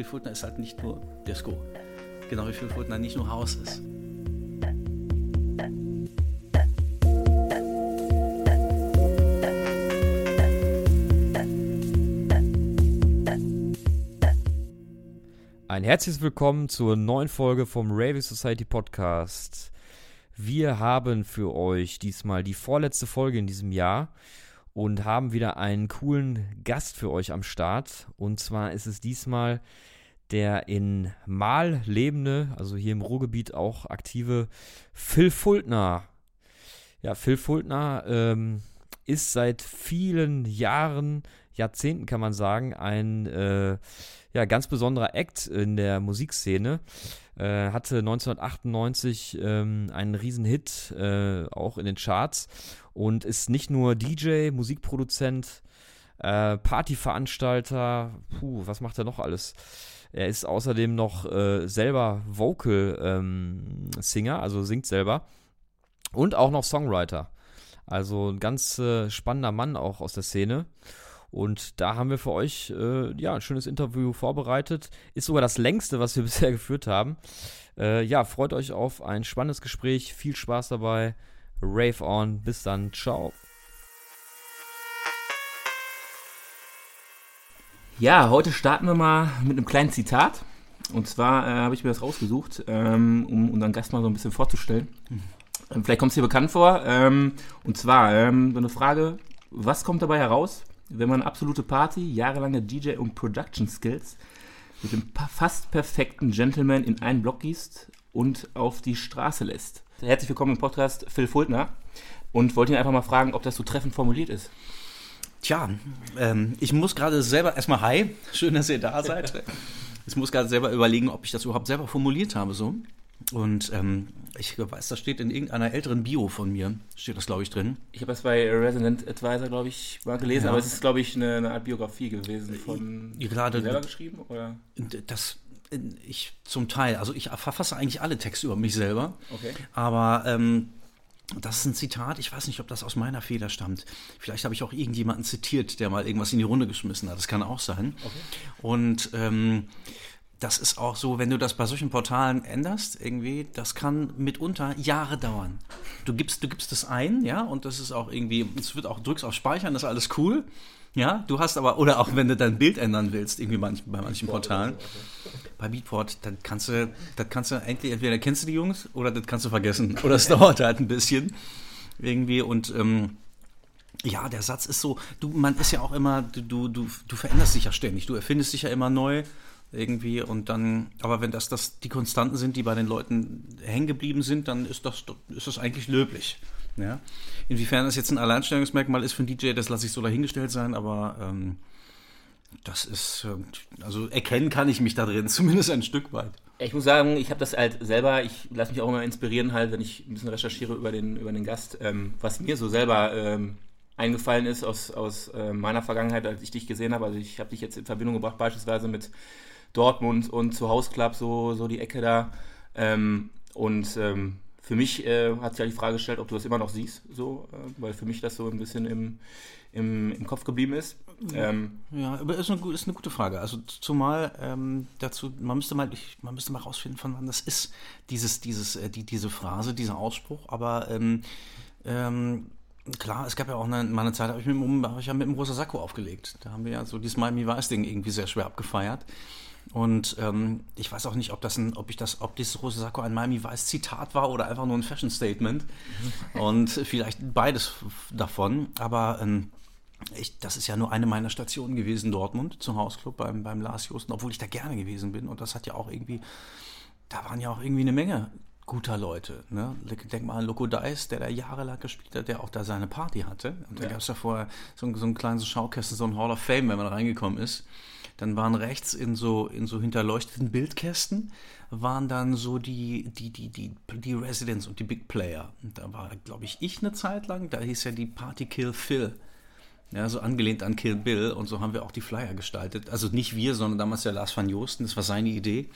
Fultner ist halt nicht nur Disco. Genau wie Phil Fultner nicht nur Haus ist. Ein herzliches Willkommen zur neuen Folge vom Ravy Society Podcast. Wir haben für euch diesmal die vorletzte Folge in diesem Jahr und haben wieder einen coolen Gast für euch am Start. Und zwar ist es diesmal der in Mal lebende, also hier im Ruhrgebiet auch aktive Phil Fultner. Ja, Phil Fultner ähm, ist seit vielen Jahren, Jahrzehnten kann man sagen, ein äh, ja, ganz besonderer Act in der Musikszene. Äh, hatte 1998 ähm, einen riesen Hit, äh, auch in den Charts und ist nicht nur DJ, Musikproduzent, äh, Partyveranstalter, puh, was macht er noch alles? Er ist außerdem noch äh, selber Vocal-Singer, ähm, also singt selber und auch noch Songwriter. Also ein ganz äh, spannender Mann auch aus der Szene. Und da haben wir für euch äh, ja, ein schönes Interview vorbereitet. Ist sogar das längste, was wir bisher geführt haben. Äh, ja, freut euch auf ein spannendes Gespräch. Viel Spaß dabei. Rave on. Bis dann. Ciao. Ja, heute starten wir mal mit einem kleinen Zitat. Und zwar äh, habe ich mir das rausgesucht, ähm, um unseren Gast mal so ein bisschen vorzustellen. Ähm, vielleicht kommt es dir bekannt vor. Ähm, und zwar ähm, so eine Frage: Was kommt dabei heraus, wenn man absolute Party, jahrelange DJ und Production Skills mit dem fast perfekten Gentleman in einen Block gießt und auf die Straße lässt? Herzlich willkommen im Podcast Phil Fultner und wollte ihn einfach mal fragen, ob das so treffend formuliert ist. Tja, ähm, ich muss gerade selber erstmal hi, schön, dass ihr da seid. Ich muss gerade selber überlegen, ob ich das überhaupt selber formuliert habe so. Und ähm, ich weiß, das steht in irgendeiner älteren Bio von mir, steht das, glaube ich, drin. Ich habe das bei Resident Advisor, glaube ich, mal gelesen, ja. aber es ist, glaube ich, eine, eine, Art Biografie gewesen von Gerade selber geschrieben, oder? Das, ich zum Teil, also ich verfasse eigentlich alle Texte über mich selber. Okay. Aber ähm, das ist ein Zitat, ich weiß nicht, ob das aus meiner Feder stammt. Vielleicht habe ich auch irgendjemanden zitiert, der mal irgendwas in die Runde geschmissen hat. Das kann auch sein. Okay. Und ähm, das ist auch so, wenn du das bei solchen Portalen änderst, irgendwie, das kann mitunter Jahre dauern. Du gibst, du gibst es ein, ja, und das ist auch irgendwie, es wird auch, drückst auf Speichern, das ist alles cool. Ja, du hast aber, oder auch wenn du dein Bild ändern willst, irgendwie manch, bei manchen Portalen, bei Beatport, dann kannst du, das kannst du eigentlich, entweder kennst du die Jungs oder das kannst du vergessen. Oder es dauert halt ein bisschen. Irgendwie und ähm, ja, der Satz ist so, du, man ist ja auch immer, du, du, du veränderst dich ja ständig, du erfindest dich ja immer neu irgendwie und dann, aber wenn das, das die Konstanten sind, die bei den Leuten hängen geblieben sind, dann ist das, ist das eigentlich löblich. Ja? Inwiefern das jetzt ein Alleinstellungsmerkmal ist für einen DJ, das lasse ich so dahingestellt sein, aber ähm, das ist, äh, also erkennen kann ich mich da drin, zumindest ein Stück weit. Ich muss sagen, ich habe das halt selber, ich lasse mich auch immer inspirieren, halt, wenn ich ein bisschen recherchiere über den, über den Gast, ähm, was mir so selber ähm, eingefallen ist aus, aus äh, meiner Vergangenheit, als ich dich gesehen habe. Also ich habe dich jetzt in Verbindung gebracht, beispielsweise mit Dortmund und zu Hausclub, so, so die Ecke da. Ähm, und ähm, für mich äh, hat sich ja die Frage gestellt, ob du das immer noch siehst, so, äh, weil für mich das so ein bisschen im, im, im Kopf geblieben ist. Ähm, ja, aber ist eine, ist eine gute Frage. Also zumal ähm, dazu, man müsste mal, ich, man müsste mal rausfinden, von wann das ist, dieses, dieses, äh, die, diese Phrase, dieser Ausspruch. Aber ähm, ähm klar, es gab ja auch eine, mal eine Zeit, da habe ich, mit, hab ich ja mit dem Rosa Sakko aufgelegt. Da haben wir ja so dieses Miami Vice-Ding irgendwie sehr schwer abgefeiert. Und ähm, ich weiß auch nicht, ob das ein, ob ich das, ob dieses Rose Sakko ein Miami Weiß Zitat war oder einfach nur ein Fashion Statement. Und vielleicht beides davon. Aber ähm, ich, das ist ja nur eine meiner Stationen gewesen, Dortmund, zum Hausclub beim, beim Lars Josten, obwohl ich da gerne gewesen bin. Und das hat ja auch irgendwie, da waren ja auch irgendwie eine Menge guter Leute. Ne? Denk mal an Loco Dice, der da jahrelang gespielt hat, der auch da seine Party hatte. Und da ja. gab es ja vorher so, so ein kleines Schaukästen, so ein Hall of Fame, wenn man reingekommen ist. Dann waren rechts in so, in so hinterleuchteten Bildkästen waren dann so die, die, die, die, die Residents und die Big Player. Und da war, glaube ich, ich eine Zeit lang, da hieß ja die Party Kill Phil. Ja, so angelehnt an Kill Bill und so haben wir auch die Flyer gestaltet. Also nicht wir, sondern damals der Lars van Joosten, das war seine Idee.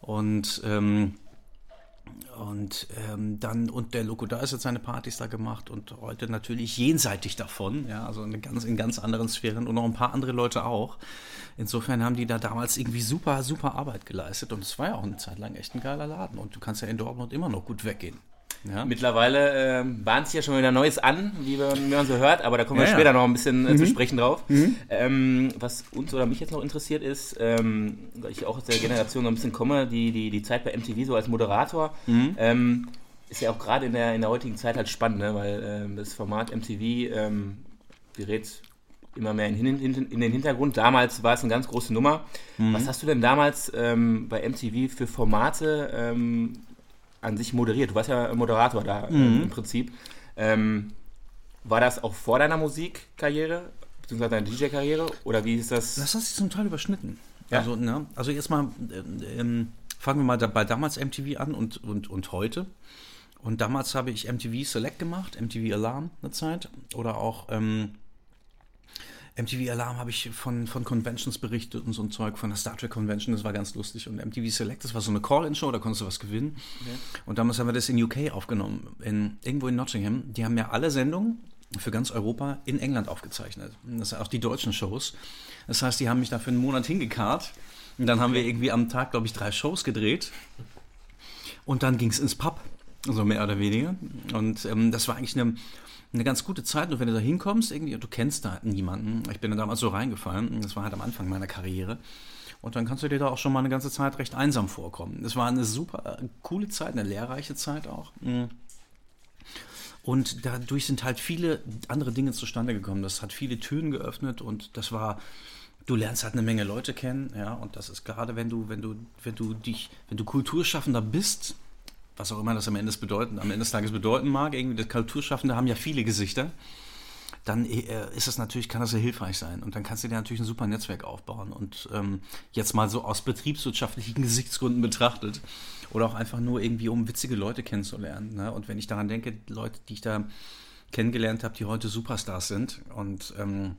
Und ähm, Und ähm, dann, und der Loco da ist jetzt seine Partys da gemacht und heute natürlich jenseitig davon, ja, also in ganz, in ganz anderen Sphären und noch ein paar andere Leute auch. Insofern haben die da damals irgendwie super, super Arbeit geleistet und es war ja auch eine Zeit lang echt ein geiler Laden und du kannst ja in Dortmund immer noch gut weggehen. Ja. Mittlerweile äh, bahnt sich ja schon wieder Neues an, wie man, wie man so hört, aber da kommen wir ja, später noch ein bisschen äh, mhm. zu sprechen drauf. Mhm. Ähm, was uns oder mich jetzt noch interessiert ist, ähm, weil ich auch aus der Generation so ein bisschen komme, die, die, die Zeit bei MTV so als Moderator, mhm. ähm, ist ja auch gerade in der, in der heutigen Zeit halt spannend, ne? weil ähm, das Format MTV ähm, gerät immer mehr in, in, in, den Hintergrund. Damals war es eine ganz große Nummer. Mhm. Was hast du denn damals ähm, bei MTV für Formate ähm, an sich moderiert. Du warst ja Moderator da äh, mhm. im Prinzip. Ähm, war das auch vor deiner Musikkarriere, beziehungsweise deiner DJ-Karriere? Oder wie ist das? Das hat sich zum Teil überschnitten. Ja? Also, ne, also erstmal ähm, fangen wir mal da, bei damals MTV an und, und, und heute. Und damals habe ich MTV Select gemacht, MTV Alarm eine Zeit. Oder auch ähm, MTV Alarm habe ich von, von Conventions berichtet und so ein Zeug, von der Star Trek Convention, das war ganz lustig. Und MTV Select, das war so eine Call-In-Show, da konntest du was gewinnen. Okay. Und damals haben wir das in UK aufgenommen, in, irgendwo in Nottingham. Die haben ja alle Sendungen für ganz Europa in England aufgezeichnet. Das sind auch die deutschen Shows. Das heißt, die haben mich da für einen Monat hingekarrt. Und dann haben wir irgendwie am Tag, glaube ich, drei Shows gedreht. Und dann ging es ins Pub, so mehr oder weniger. Und ähm, das war eigentlich eine eine ganz gute Zeit. Und wenn du da hinkommst, irgendwie, du kennst da niemanden. Ich bin da damals so reingefallen. Das war halt am Anfang meiner Karriere. Und dann kannst du dir da auch schon mal eine ganze Zeit recht einsam vorkommen. Es war eine super äh, coole Zeit, eine lehrreiche Zeit auch. Mhm. Und dadurch sind halt viele andere Dinge zustande gekommen. Das hat viele Türen geöffnet und das war, du lernst halt eine Menge Leute kennen, ja. Und das ist gerade, wenn du, wenn du, wenn du dich, wenn du Kulturschaffender bist, was auch immer das am Ende, bedeuten, am Ende des Tages bedeuten mag, irgendwie das Kulturschaffende haben ja viele Gesichter, dann äh, ist es natürlich, kann das ja hilfreich sein. Und dann kannst du dir natürlich ein super Netzwerk aufbauen. Und ähm, jetzt mal so aus betriebswirtschaftlichen Gesichtsgründen betrachtet oder auch einfach nur irgendwie, um witzige Leute kennenzulernen. Ne? Und wenn ich daran denke, Leute, die ich da kennengelernt habe, die heute Superstars sind und ähm,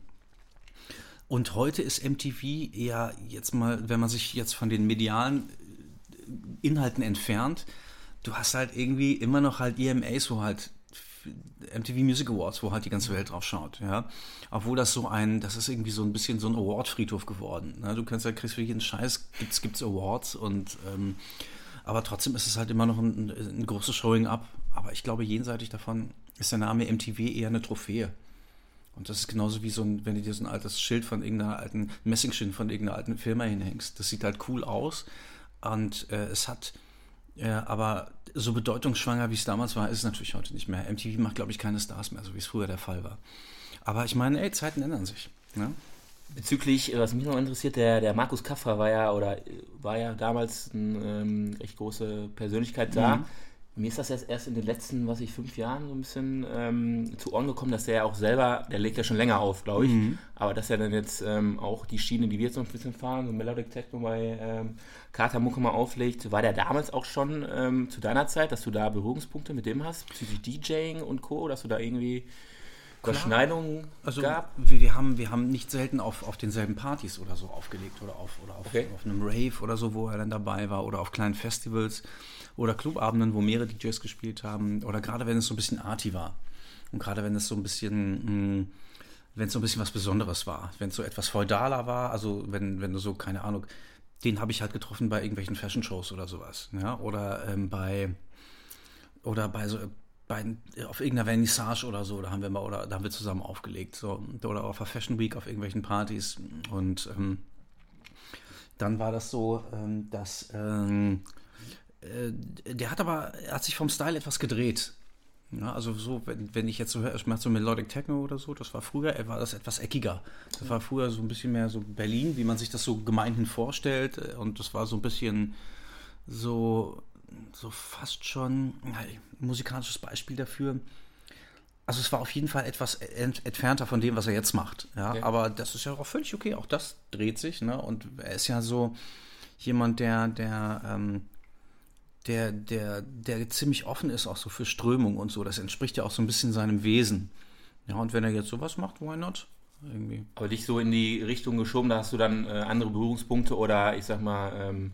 und heute ist MTV eher jetzt mal, wenn man sich jetzt von den medialen Inhalten entfernt, du hast halt irgendwie immer noch halt EMAs, wo halt MTV Music Awards, wo halt die ganze Welt drauf schaut, ja. Obwohl das so ein, das ist irgendwie so ein bisschen so ein Award-Friedhof geworden. Ne? Du kannst ja, kriegst für jeden Scheiß, gibt's, gibt's Awards und, ähm, aber trotzdem ist es halt immer noch ein, ein großes Showing-up. Aber ich glaube, jenseitig davon ist der Name MTV eher eine Trophäe. Und das ist genauso wie so ein, wenn du dir so ein altes Schild von irgendeiner alten, Messingschild von irgendeiner alten Firma hinhängst. Das sieht halt cool aus und äh, es hat, ja, aber so bedeutungsschwanger, wie es damals war, ist es natürlich heute nicht mehr. MTV macht, glaube ich, keine Stars mehr, so wie es früher der Fall war. Aber ich meine, ey, Zeiten ändern sich. Ne? Bezüglich, was mich noch interessiert, der, der Markus Kaffra war ja oder war ja damals eine ähm, recht große Persönlichkeit da. Mhm. Mir ist das jetzt erst in den letzten, was ich, fünf Jahren so ein bisschen ähm, zu Ohren gekommen, dass der ja auch selber, der legt ja schon länger auf, glaube ich, mhm. aber dass er dann jetzt ähm, auch die Schiene, die wir jetzt noch ein bisschen fahren, so Melodic Techno bei ähm, Carter Mucke mal auflegt, war der damals auch schon ähm, zu deiner Zeit, dass du da Berührungspunkte mit dem hast, bezüglich DJing und Co., dass du da irgendwie Überschneidungen also, gab? Wir, wir, haben, wir haben nicht selten auf, auf denselben Partys oder so aufgelegt oder auf, oder auf, okay. auf einem Rave oder so, wo er dann dabei war oder auf kleinen Festivals oder Clubabenden, wo mehrere DJs gespielt haben oder gerade wenn es so ein bisschen arty war und gerade wenn es so ein bisschen mh, hm, wenn es so ein bisschen was Besonderes war, wenn es so etwas feudaler war, also wenn, wenn du so, keine Ahnung, den habe ich halt getroffen bei irgendwelchen Fashion-Shows oder sowas, ja, oder ähm, bei, oder bei so, bei, auf irgendeiner Vernissage oder so, da haben wir mal, oder da haben wir zusammen aufgelegt, so, oder auf der Fashion Week auf irgendwelchen Partys und ähm, dann war das so, ähm, dass ähm, äh, der hat aber, er hat sich vom Style etwas gedreht. Ja, also so, wenn, wenn ich jetzt so höre, ich mache so Melodic Techno oder so, das war früher, war das etwas eckiger. Das war früher so ein bisschen mehr so Berlin, wie man sich das so gemeinhin vorstellt. Und das war so ein bisschen so, so fast schon ein musikalisches Beispiel dafür. Also es war auf jeden Fall etwas ent entfernter von dem, was er jetzt macht. Ja, okay. aber das ist ja auch völlig okay. Auch das dreht sich. Ne? Und er ist ja so jemand, der, der ähm, der, der, der ziemlich offen ist auch so für Strömung und so. Das entspricht ja auch so ein bisschen seinem Wesen. Ja, und wenn er jetzt sowas macht, why not? Irgendwie. Aber dich so in die Richtung geschoben, da hast du dann äh, andere Berührungspunkte oder ich sag mal, ähm,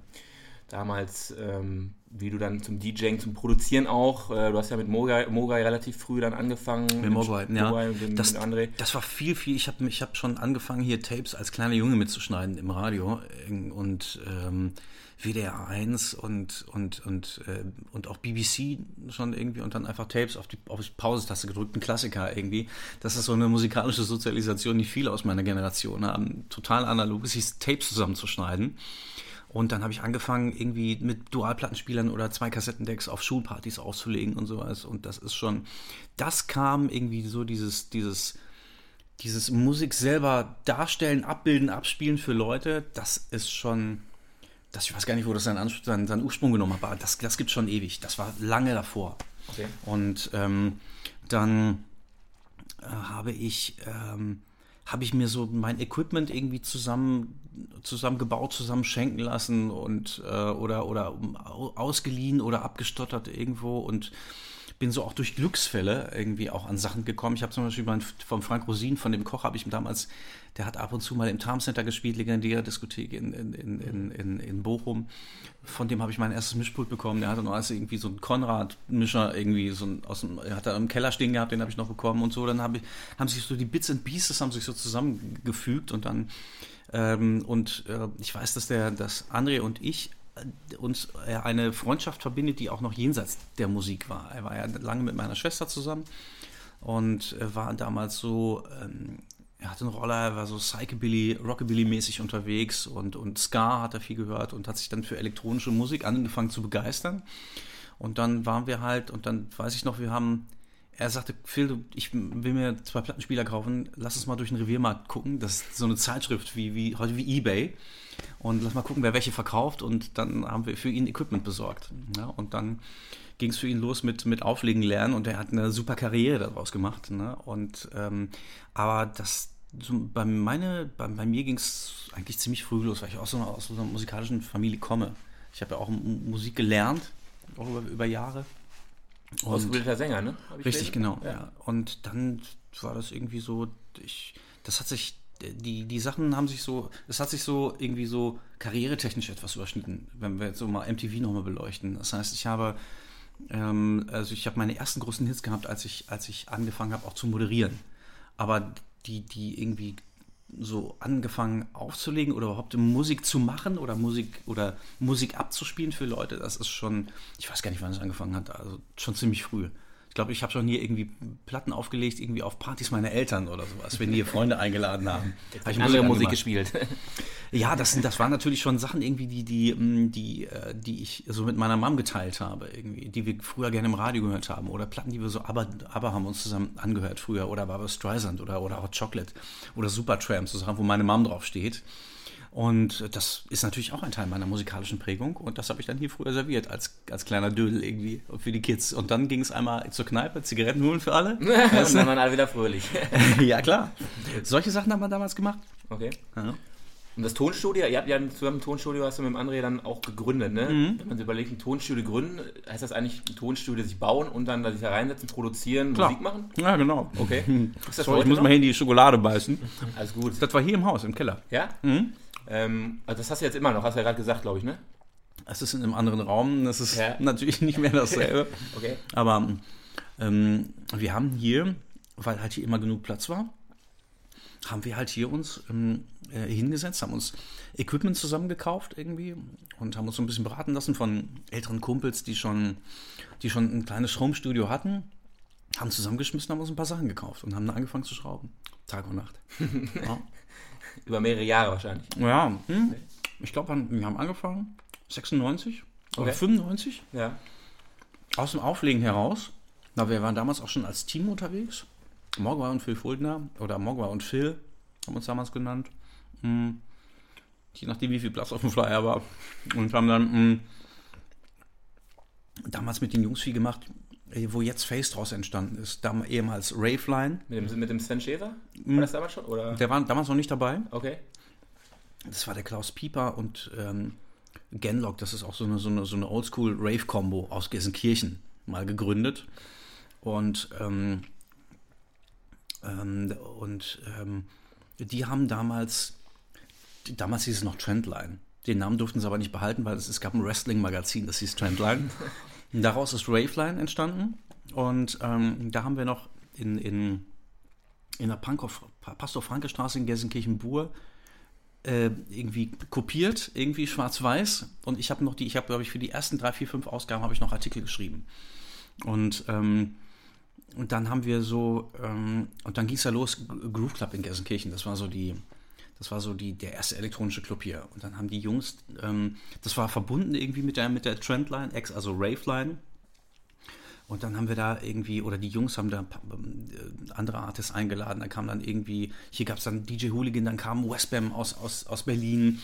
damals, ähm, wie du dann zum DJing, zum Produzieren auch, äh, du hast ja mit Mogai, Mogai relativ früh dann angefangen. Mit Mogai, ja. Mogai dem, Das, mit André. das war viel, viel. Ich habe ich hab schon angefangen, hier Tapes als kleiner Junge mitzuschneiden im Radio und ähm, WDR 1 und, und, und, äh, und auch BBC schon irgendwie und dann einfach Tapes auf die, auf die Pausetaste gedrückt, ein Klassiker irgendwie. Das ist so eine musikalische Sozialisation, die viele aus meiner Generation haben. Total analog, hieß Tapes zusammenzuschneiden. Und dann habe ich angefangen, irgendwie mit Dualplattenspielern oder zwei Kassettendecks auf Schulpartys auszulegen und sowas. Und das ist schon, das kam irgendwie so dieses, dieses, dieses Musik selber darstellen, abbilden, abspielen für Leute, das ist schon, das, ich weiß gar nicht, wo das seinen, seinen, seinen Ursprung genommen hat, aber das, das gibt schon ewig. Das war lange davor. Okay. Und ähm, dann äh, habe ich, ähm, habe ich mir so mein Equipment irgendwie zusammen zusammengebaut, zusammen schenken lassen und äh, oder oder au- ausgeliehen oder abgestottert irgendwo und bin so auch durch Glücksfälle irgendwie auch an Sachen gekommen. Ich habe zum Beispiel mein, vom Frank Rosin, von dem Koch, habe ich damals, der hat ab und zu mal im Tarm Center gespielt, legendäre Diskothek in, in, in, in, in, Bochum. Von dem habe ich mein erstes Mischpult bekommen. Der hatte noch also irgendwie so einen Konrad-Mischer irgendwie so ein, aus dem, hat er im Keller stehen gehabt, den habe ich noch bekommen und so. Dann habe ich, haben sich so die Bits and Pieces haben sich so zusammengefügt und dann ähm, und äh, ich weiß, dass der, dass André und ich uns äh, eine Freundschaft verbindet, die auch noch jenseits der Musik war. Er war ja lange mit meiner Schwester zusammen und äh, war damals so, ähm, er hatte einen Roller, er war so Psychobilly, Rockabilly-mäßig unterwegs und, und Ska hat er viel gehört und hat sich dann für elektronische Musik angefangen zu begeistern. Und dann waren wir halt, und dann weiß ich noch, wir haben, er sagte, Phil, ich will mir zwei Plattenspieler kaufen, lass uns mal durch den Reviermarkt gucken. Das ist so eine Zeitschrift wie, wie heute wie Ebay. Und lass mal gucken, wer welche verkauft. Und dann haben wir für ihn Equipment besorgt. Ja, und dann ging es für ihn los mit, mit Auflegen lernen und er hat eine super Karriere daraus gemacht. Ne? Und ähm, aber das so, bei, meine, bei, bei mir ging es eigentlich ziemlich früh los, weil ich aus so einer, aus so einer musikalischen Familie komme. Ich habe ja auch Musik gelernt, auch über, über Jahre. Und- Ausgebildeter Sänger, ne? Richtig, gelesen? genau. Ja. Und dann war das irgendwie so, ich, das hat sich, die, die Sachen haben sich so, es hat sich so irgendwie so karrieretechnisch etwas überschnitten, wenn wir jetzt so mal MTV nochmal beleuchten. Das heißt, ich habe, ähm, also ich habe meine ersten großen Hits gehabt, als ich, als ich angefangen habe, auch zu moderieren. Aber die, die irgendwie so angefangen aufzulegen oder überhaupt Musik zu machen oder Musik oder Musik abzuspielen für Leute, das ist schon, ich weiß gar nicht, wann es angefangen hat, also schon ziemlich früh. Ich glaube, ich habe schon hier irgendwie Platten aufgelegt, irgendwie auf Partys meiner Eltern oder sowas, wenn die hier Freunde eingeladen haben. Hab ich Andere Musik angemacht. gespielt. Ja, das, das waren natürlich schon Sachen irgendwie, die, die, mm, die, äh, die ich so mit meiner Mom geteilt habe, irgendwie, die wir früher gerne im Radio gehört haben. Oder Platten, die wir so aber, aber haben uns zusammen angehört früher. Oder Barbara Streisand oder, oder Hot Chocolate oder Supertramp, so Sachen, wo meine Mom drauf steht. Und das ist natürlich auch ein Teil meiner musikalischen Prägung. Und das habe ich dann hier früher serviert, als, als kleiner Dödel irgendwie für die Kids. Und dann ging es einmal zur Kneipe, Zigaretten holen für alle. und dann waren alle wieder fröhlich. ja, klar. Solche Sachen hat man damals gemacht. Okay. Ja. Und das Tonstudio, ihr habt ja zusammen ein Tonstudio, hast du mit dem André dann auch gegründet, ne? Mhm. Wenn man sich überlegt, ein Tonstudio gründen, heißt das eigentlich ein Tonstudio sich bauen und dann da sich da reinsetzen, produzieren, Klar. Musik machen? Ja, genau. Okay. Ist das So, ich muss noch? mal in die Schokolade beißen. Alles gut. Das war hier im Haus, im Keller. Ja? Mhm. Ähm, also das hast du jetzt immer noch, hast du ja gerade gesagt, glaube ich, ne? Es ist in einem anderen Raum, das ist Ja. natürlich nicht mehr dasselbe. Okay. Aber ähm, wir haben hier, weil halt hier immer genug Platz war, haben wir halt hier uns ähm, äh, hingesetzt, haben uns Equipment zusammengekauft irgendwie und haben uns so ein bisschen beraten lassen von älteren Kumpels, die schon, die schon ein kleines Home-Studio hatten, haben zusammengeschmissen, haben uns ein paar Sachen gekauft und haben dann angefangen zu schrauben. Tag und Nacht. ja. Über mehrere Jahre wahrscheinlich. Ja, hm. ich glaube, wir haben angefangen 96 oder Okay. 95 Ja. aus dem Auflegen heraus. Na, wir waren damals auch schon als Team unterwegs. Mogwai und Phil Fuldner oder Mogwai und Phil haben uns damals genannt. Hm. Je nachdem, wie viel Platz auf dem Flyer war. Und haben dann hm, damals mit den Jungs viel gemacht, wo jetzt Face draus entstanden ist. Dam ehemals Raveline. Mit dem, mit dem Sven Schäfer? Mhm. War das damals schon? Oder? Der war damals noch nicht dabei. Okay. Das war der Klaus Pieper und ähm, Genlock, das ist auch so eine, so eine, so eine Oldschool-Rave-Combo aus Gelsenkirchen mal gegründet. Und, ähm, ähm, und ähm, die haben damals, damals hieß es noch Trendline. Den Namen durften sie aber nicht behalten, weil es, es gab ein Wrestling-Magazin, das hieß Trendline. Daraus ist Raveline entstanden. Und ähm, da haben wir noch in, in, in der Pastor-Franke-Straße in Gelsenkirchen-Bur äh, irgendwie kopiert, irgendwie schwarz-weiß. Und ich habe noch die, ich habe, glaube ich, für die ersten drei, vier, fünf Ausgaben habe ich noch Artikel geschrieben. Und, ähm, und dann haben wir so, ähm, und dann ging es ja los, Groove Club in Gelsenkirchen. Das war so die, das war so die, der erste elektronische Club hier. Und dann haben die Jungs, ähm, das war verbunden irgendwie mit der, mit der Trendline, also Raveline. Und dann haben wir da irgendwie, oder die Jungs haben da äh, andere Artists eingeladen. Da kam dann irgendwie, hier gab es dann DJ Hooligan, dann kam Westbam aus, aus, aus Berlin.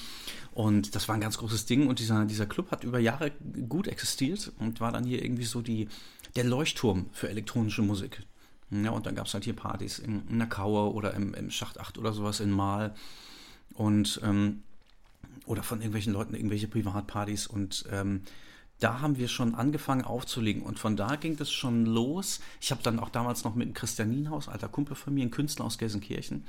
Und das war ein ganz großes Ding. Und dieser, dieser Club hat über Jahre gut existiert und war dann hier irgendwie so die, der Leuchtturm für elektronische Musik. Ja, und dann gab es halt hier Partys in, in der Kauer oder im, im Schacht 8 oder sowas in Mal. Und, ähm, oder von irgendwelchen Leuten irgendwelche Privatpartys. Und ähm, da haben wir schon angefangen aufzulegen und von da ging das schon los. Ich habe dann auch damals noch mit dem Christian Nienhaus, alter Kumpel von mir, ein Künstler aus Gelsenkirchen.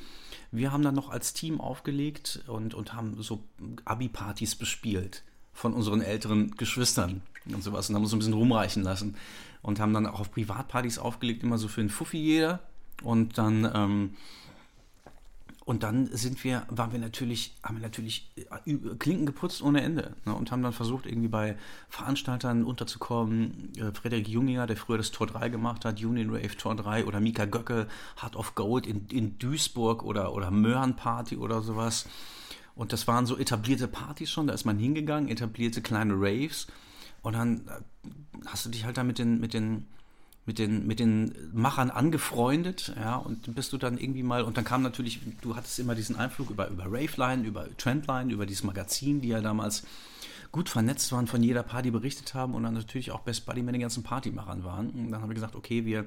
Wir haben dann noch als Team aufgelegt und, und haben so Abi-Partys bespielt von unseren älteren Geschwistern und sowas und haben uns ein bisschen rumreichen lassen und haben dann auch auf Privatpartys aufgelegt, immer so für einen Fuffi jeder und dann ähm, und dann sind wir, waren wir natürlich, haben wir natürlich äh, Klinken geputzt ohne Ende ne, und haben dann versucht, irgendwie bei Veranstaltern unterzukommen. Äh, Frederik Junginger, der früher das Tor 3 gemacht hat, Union Rave Tor 3 oder Mika Göcke, Heart of Gold in, in Duisburg oder, oder Möhren Party oder sowas. Und das waren so etablierte Partys schon, da ist man hingegangen, etablierte kleine Raves. Und dann äh, hast du dich halt da mit den, mit den mit den, mit den Machern angefreundet, ja, und bist du dann irgendwie mal, und dann kam natürlich, du hattest immer diesen Einflug über, über Raveline, über Trendline, über dieses Magazin, die ja damals gut vernetzt waren, von jeder Party berichtet haben und dann natürlich auch Best Buddy mit den ganzen Partymachern waren. Und dann haben wir gesagt, okay, wir,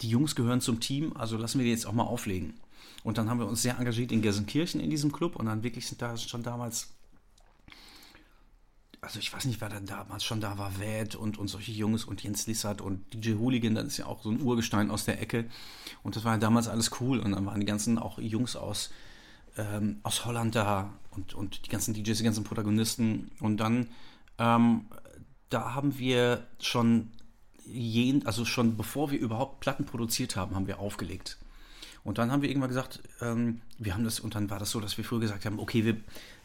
die Jungs gehören zum Team, also lassen wir die jetzt auch mal auflegen. Und dann haben wir uns sehr engagiert in Gelsenkirchen in diesem Club und dann wirklich sind da schon damals also ich weiß nicht, wer dann damals schon da war, Wad und, und solche Jungs und Jens Lissert und DJ Hooligan, das ist ja auch so ein Urgestein aus der Ecke. Und das war ja damals alles cool. Und dann waren die ganzen auch Jungs aus, ähm, aus Holland da und, und die ganzen DJs, die ganzen Protagonisten. Und dann, ähm, da haben wir schon jeden, also schon bevor wir überhaupt Platten produziert haben, haben wir aufgelegt. Und dann haben wir irgendwann gesagt, ähm, wir haben das, und dann war das so, dass wir früher gesagt haben, okay, wir,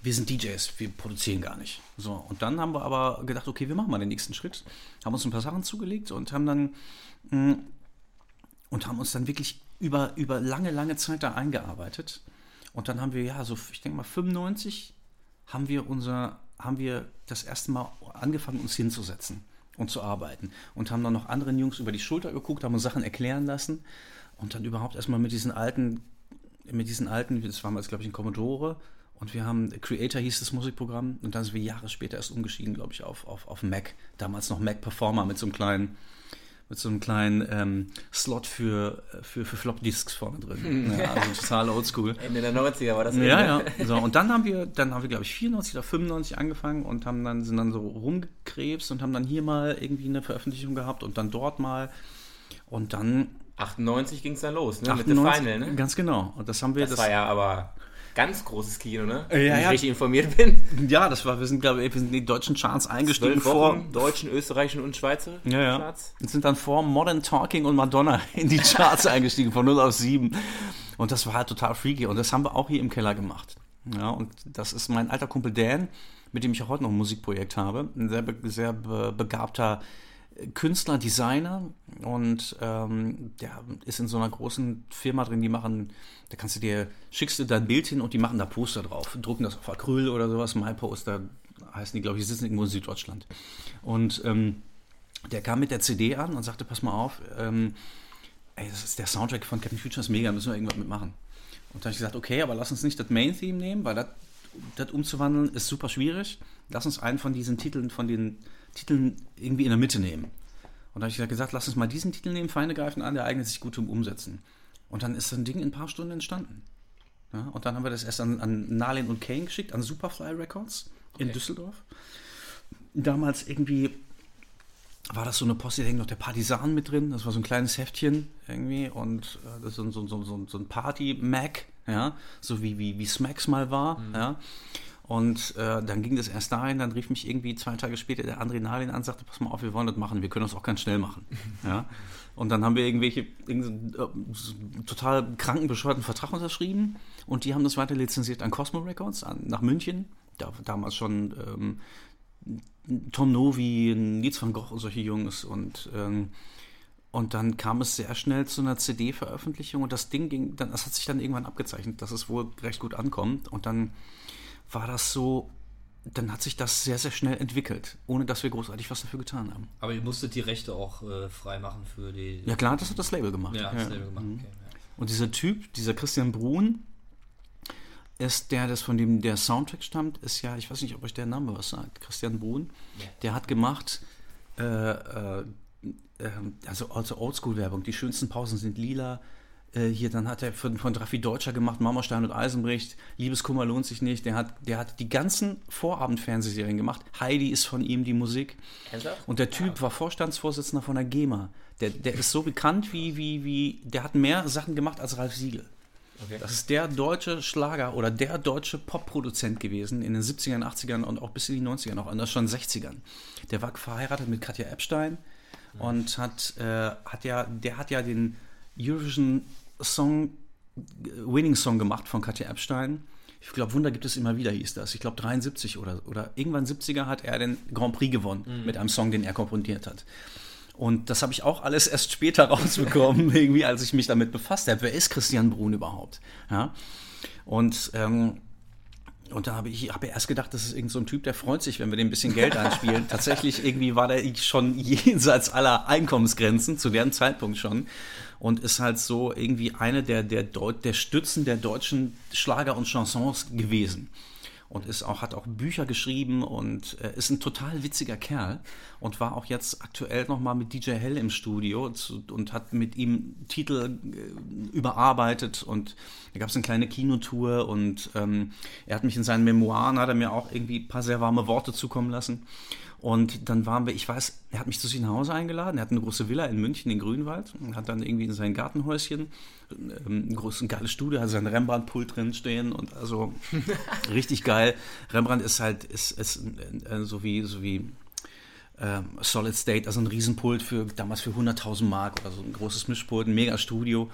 wir sind DJs, wir produzieren gar nicht. So, und dann haben wir aber gedacht, okay, wir machen mal den nächsten Schritt, haben uns ein paar Sachen zugelegt und haben dann mh, mm, und haben uns dann wirklich über, über lange, lange Zeit da eingearbeitet. Und dann haben wir, ja, so, ich denke mal, 95 haben wir unser, haben wir das erste Mal angefangen, uns hinzusetzen und zu arbeiten. Und haben dann noch anderen Jungs über die Schulter geguckt, haben uns Sachen erklären lassen und dann überhaupt erstmal mit diesen alten, mit diesen alten, das war mal, glaube ich, ein Commodore. Und wir haben, Creator hieß das Musikprogramm. Und dann sind wir Jahre später erst umgestiegen, glaube ich, auf, auf, auf Mac. Damals noch Mac Performer mit so einem kleinen, mit so einem kleinen ähm, Slot für, für, für Flop-Disks vorne drin. Ja, also total oldschool. Ende der 90er war das. Ja, ja. So, und dann haben wir, dann haben wir, glaube ich, 94 oder 95 angefangen und haben dann, sind dann so rumgekrebst und haben dann hier mal irgendwie eine Veröffentlichung gehabt und dann dort mal. Und dann 98 ging es dann los, ne? 98, mit dem Final, ne? Ganz genau. Und das haben wir. Das, das war ja aber ganz großes Kino, ne? Ja, Wenn ich ja. richtig informiert bin. Ja, das war, wir sind, glaube ich, wir sind in die deutschen Charts eingestiegen vor. Deutschen, österreichischen und Schweizer ja, ja. Charts. Und sind dann vor Modern Talking und Madonna in die Charts eingestiegen, von 0 auf 7. Und das war halt total freaky. Und das haben wir auch hier im Keller gemacht. Ja, und das ist mein alter Kumpel Dan, mit dem ich auch heute noch ein Musikprojekt habe. Ein sehr, sehr begabter Künstler, Designer und ähm, der ist in so einer großen Firma drin, die machen, da kannst du dir, schickst du dein Bild hin und die machen da Poster drauf, drucken das auf Acryl oder sowas, MyPoster heißen die, glaube ich, sitzen irgendwo in Süddeutschland. Und ähm, der kam mit der CD an und sagte, pass mal auf, ähm, ey, das ist der Soundtrack von Captain Future, ist mega, müssen wir irgendwas mitmachen. Und da habe ich gesagt, okay, aber lass uns nicht das Main-Theme nehmen, weil das umzuwandeln ist super schwierig. Lass uns einen von diesen Titeln, von den Titeln irgendwie in der Mitte nehmen. Und da habe ich gesagt, lass uns mal diesen Titel nehmen, Feinde greifen an, der eignet sich gut zum Umsetzen. Und dann ist so ein Ding in ein paar Stunden entstanden. Ja, und dann haben wir das erst an, an Nalin und Kane geschickt, an Superfly Records in okay. Düsseldorf. Damals irgendwie war das so eine Post, da hängt noch der Partisan mit drin. Das war so ein kleines Heftchen irgendwie und äh, das ist so, so, so, so ein Party-Mac, ja, so wie, wie, wie Smacks mal war, mhm. ja. Und äh, dann ging das erst dahin, dann rief mich irgendwie zwei Tage später der André Nalin an und sagte, pass mal auf, wir wollen das machen, wir können das auch ganz schnell machen. ja? Und dann haben wir irgendwelche irgendeinen, äh, total kranken, bescheuerten Vertrag unterschrieben und die haben das weiter lizenziert an Cosmo Records, an, nach München. Da, damals schon ähm, Tom Novi, Nils van Gogh und solche Jungs und ähm, und dann kam es sehr schnell zu einer CD-Veröffentlichung und das Ding ging, dann, das hat sich dann irgendwann abgezeichnet, dass es wohl recht gut ankommt. Und dann war das so, dann hat sich das sehr, sehr schnell entwickelt, ohne dass wir großartig was dafür getan haben. Aber ihr musstet die Rechte auch äh, frei machen für die. Ja, klar, das hat das Label gemacht. Ja, das Label gemacht. Mhm. Okay, ja. Und dieser Typ, dieser Christian Brun, ist der, das von dem der Soundtrack stammt, ist ja, ich weiß nicht, ob euch der Name was sagt, Christian Brun. Ja. Der hat gemacht, äh, äh, äh, also, also Oldschool-Werbung, die schönsten Pausen sind lila. Äh, hier, dann hat er von, von Raffi Deutscher gemacht, Marmorstein und Eisenbricht, Liebeskummer lohnt sich nicht. Der hat, der hat die ganzen Vorabendfernsehserien gemacht. Heidi ist von ihm die Musik. Und der Typ war Vorstandsvorsitzender von der GEMA. Der, der ist so bekannt wie, wie, wie, der hat mehr Sachen gemacht als Ralf Siegel. Okay. Das ist der deutsche Schlager oder der deutsche Popproduzent gewesen in den 70ern, 80ern und auch bis in die 90er noch, und das schon 60ern. Der war verheiratet mit Katja Epstein und hat, äh, hat ja, der hat ja den Eurovision Song, Winning Song gemacht von Katja Epstein. Ich glaube, Wunder gibt es immer wieder, hieß das. Ich glaube, 73 oder, oder irgendwann 70er hat er den Grand Prix gewonnen mit einem Song, den er komponiert hat. Und das habe ich auch alles erst später rausbekommen, irgendwie, als ich mich damit befasst habe. Wer ist Christian Brun überhaupt? Ja? Und, ähm, und dann habe ich hab erst gedacht, das ist irgend so ein Typ, der freut sich, wenn wir dem ein bisschen Geld einspielen. Tatsächlich irgendwie war der schon jenseits aller Einkommensgrenzen, zu dem Zeitpunkt schon. Und ist halt so irgendwie eine der, der, der Stützen der deutschen Schlager und Chansons gewesen. Und ist auch, hat auch Bücher geschrieben und äh, ist ein total witziger Kerl und war auch jetzt aktuell nochmal mit DJ Hell im Studio zu, und hat mit ihm Titel äh, überarbeitet und da gab es eine kleine Kinotour und ähm, er hat mich in seinen Memoiren, hat er mir auch irgendwie ein paar sehr warme Worte zukommen lassen und dann waren wir, ich weiß, er hat mich zu sich nach Hause eingeladen. Er hat eine große Villa in München, in Grünwald. Und hat dann irgendwie in sein Gartenhäuschen ähm, ein großes, ein geiles Studio, hat sein Rembrandt-Pult drin stehen und also richtig geil. Rembrandt ist halt, ist, ist äh, so wie, so wie ähm, Solid State, also ein Riesenpult für damals für 100.000 Mark oder so ein großes Mischpult, ein mega Studio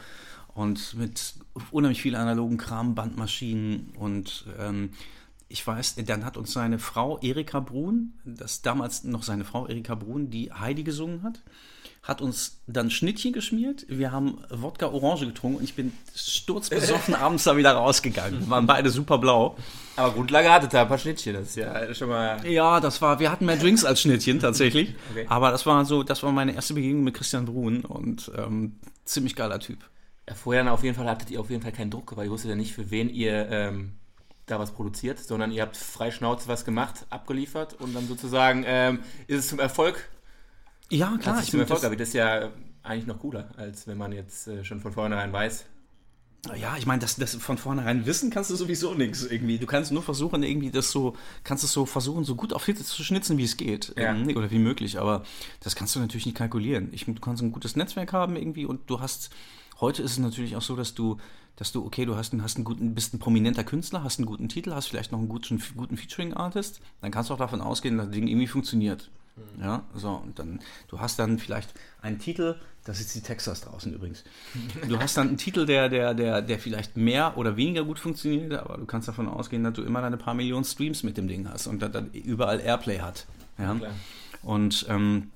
und mit unheimlich viel analogen Kram, Bandmaschinen und ähm, ich weiß, dann hat uns seine Frau Erika Brun, das damals noch seine Frau Erika Brun, die Heidi gesungen hat, hat uns dann Schnittchen geschmiert. Wir haben Wodka Orange getrunken und ich bin sturzbesoffen abends da wieder rausgegangen. Wir waren beide super blau. Aber Grundlage hatte da ein paar Schnittchen, das ist ja schon mal. Ja, das war, wir hatten mehr Drinks als Schnittchen tatsächlich. Okay. Aber das war so, das war meine erste Begegnung mit Christian Brun und ähm, ziemlich geiler Typ. Ja, vorher auf jeden Fall hattet ihr auf jeden Fall keinen Druck, weil ihr wusstet ja nicht, für wen ihr ähm, da was produziert, sondern ihr habt frei Schnauze was gemacht, abgeliefert und dann sozusagen ähm, ist es zum Erfolg, Ja, klar. sich zum Erfolg, aber das ist ja eigentlich noch cooler, als wenn man jetzt äh, schon von vornherein weiß. Ja, ich meine, das, das von vornherein wissen kannst du sowieso nichts irgendwie. Du kannst nur versuchen, irgendwie das so, kannst es so versuchen, so gut auf Hit zu schnitzen, wie es geht. Ja. Ähm, oder wie möglich. Aber das kannst du natürlich nicht kalkulieren. Ich, du kannst ein gutes Netzwerk haben irgendwie und du hast, heute ist es natürlich auch so, dass du, dass du, okay, du hast einen, hast einen guten, bist ein prominenter Künstler, hast einen guten Titel, hast vielleicht noch einen guten, guten Featuring-Artist, dann kannst du auch davon ausgehen, dass das Ding irgendwie funktioniert. Ja, so, und dann, du hast dann vielleicht einen Titel, das ist die Texas draußen übrigens. Du hast dann einen Titel, der, der, der, der vielleicht mehr oder weniger gut funktioniert, aber du kannst davon ausgehen, dass du immer deine paar Millionen Streams mit dem Ding hast und dass dann überall Airplay hat. Ja? Klar. Und ähm,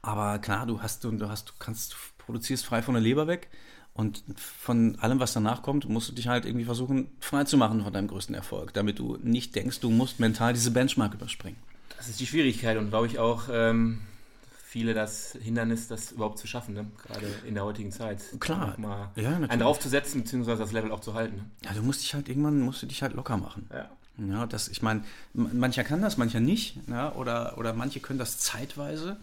aber klar, du hast, du, du hast, du kannst, du produzierst frei von der Leber weg und von allem, was danach kommt, musst du dich halt irgendwie versuchen, frei zu machen von deinem größten Erfolg, damit du nicht denkst, du musst mental diese Benchmark überspringen. Das ist die Schwierigkeit und glaube ich auch ähm, viele das Hindernis, das überhaupt zu schaffen, ne? gerade in der heutigen Zeit. Klar. Mal Ja, einen draufzusetzen, beziehungsweise das Level auch zu halten. Ne? Ja, du musst dich halt irgendwann musst du dich halt locker machen. Ja. Ja, das, ich meine, mancher kann das, mancher nicht, ja, oder, oder manche können das zeitweise.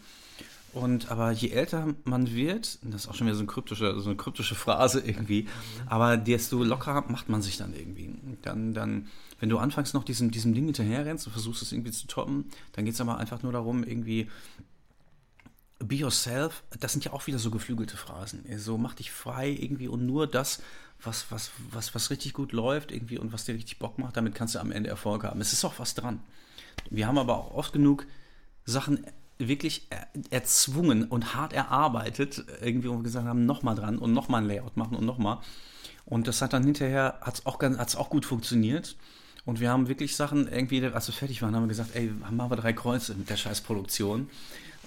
Und aber je älter man wird, das ist auch schon wieder so eine kryptische, so eine kryptische Phrase irgendwie, aber desto lockerer macht man sich dann irgendwie. Dann, dann, wenn du anfangs noch diesem, diesem Ding hinterher rennst und versuchst es irgendwie zu toppen, dann geht es aber einfach nur darum, irgendwie Be yourself, das sind ja auch wieder so geflügelte Phrasen. So mach dich frei irgendwie und nur das, was, was, was, was richtig gut läuft irgendwie und was dir richtig Bock macht, damit kannst du am Ende Erfolg haben. Es ist auch was dran. Wir haben aber auch oft genug Sachen wirklich erzwungen und hart erarbeitet, irgendwie, wo wir gesagt haben, nochmal dran und nochmal ein Layout machen und nochmal. Und das hat dann hinterher, hat es auch, auch gut funktioniert. Und wir haben wirklich Sachen irgendwie, als wir fertig waren, haben wir gesagt, ey, machen wir drei Kreuze mit der Scheißproduktion.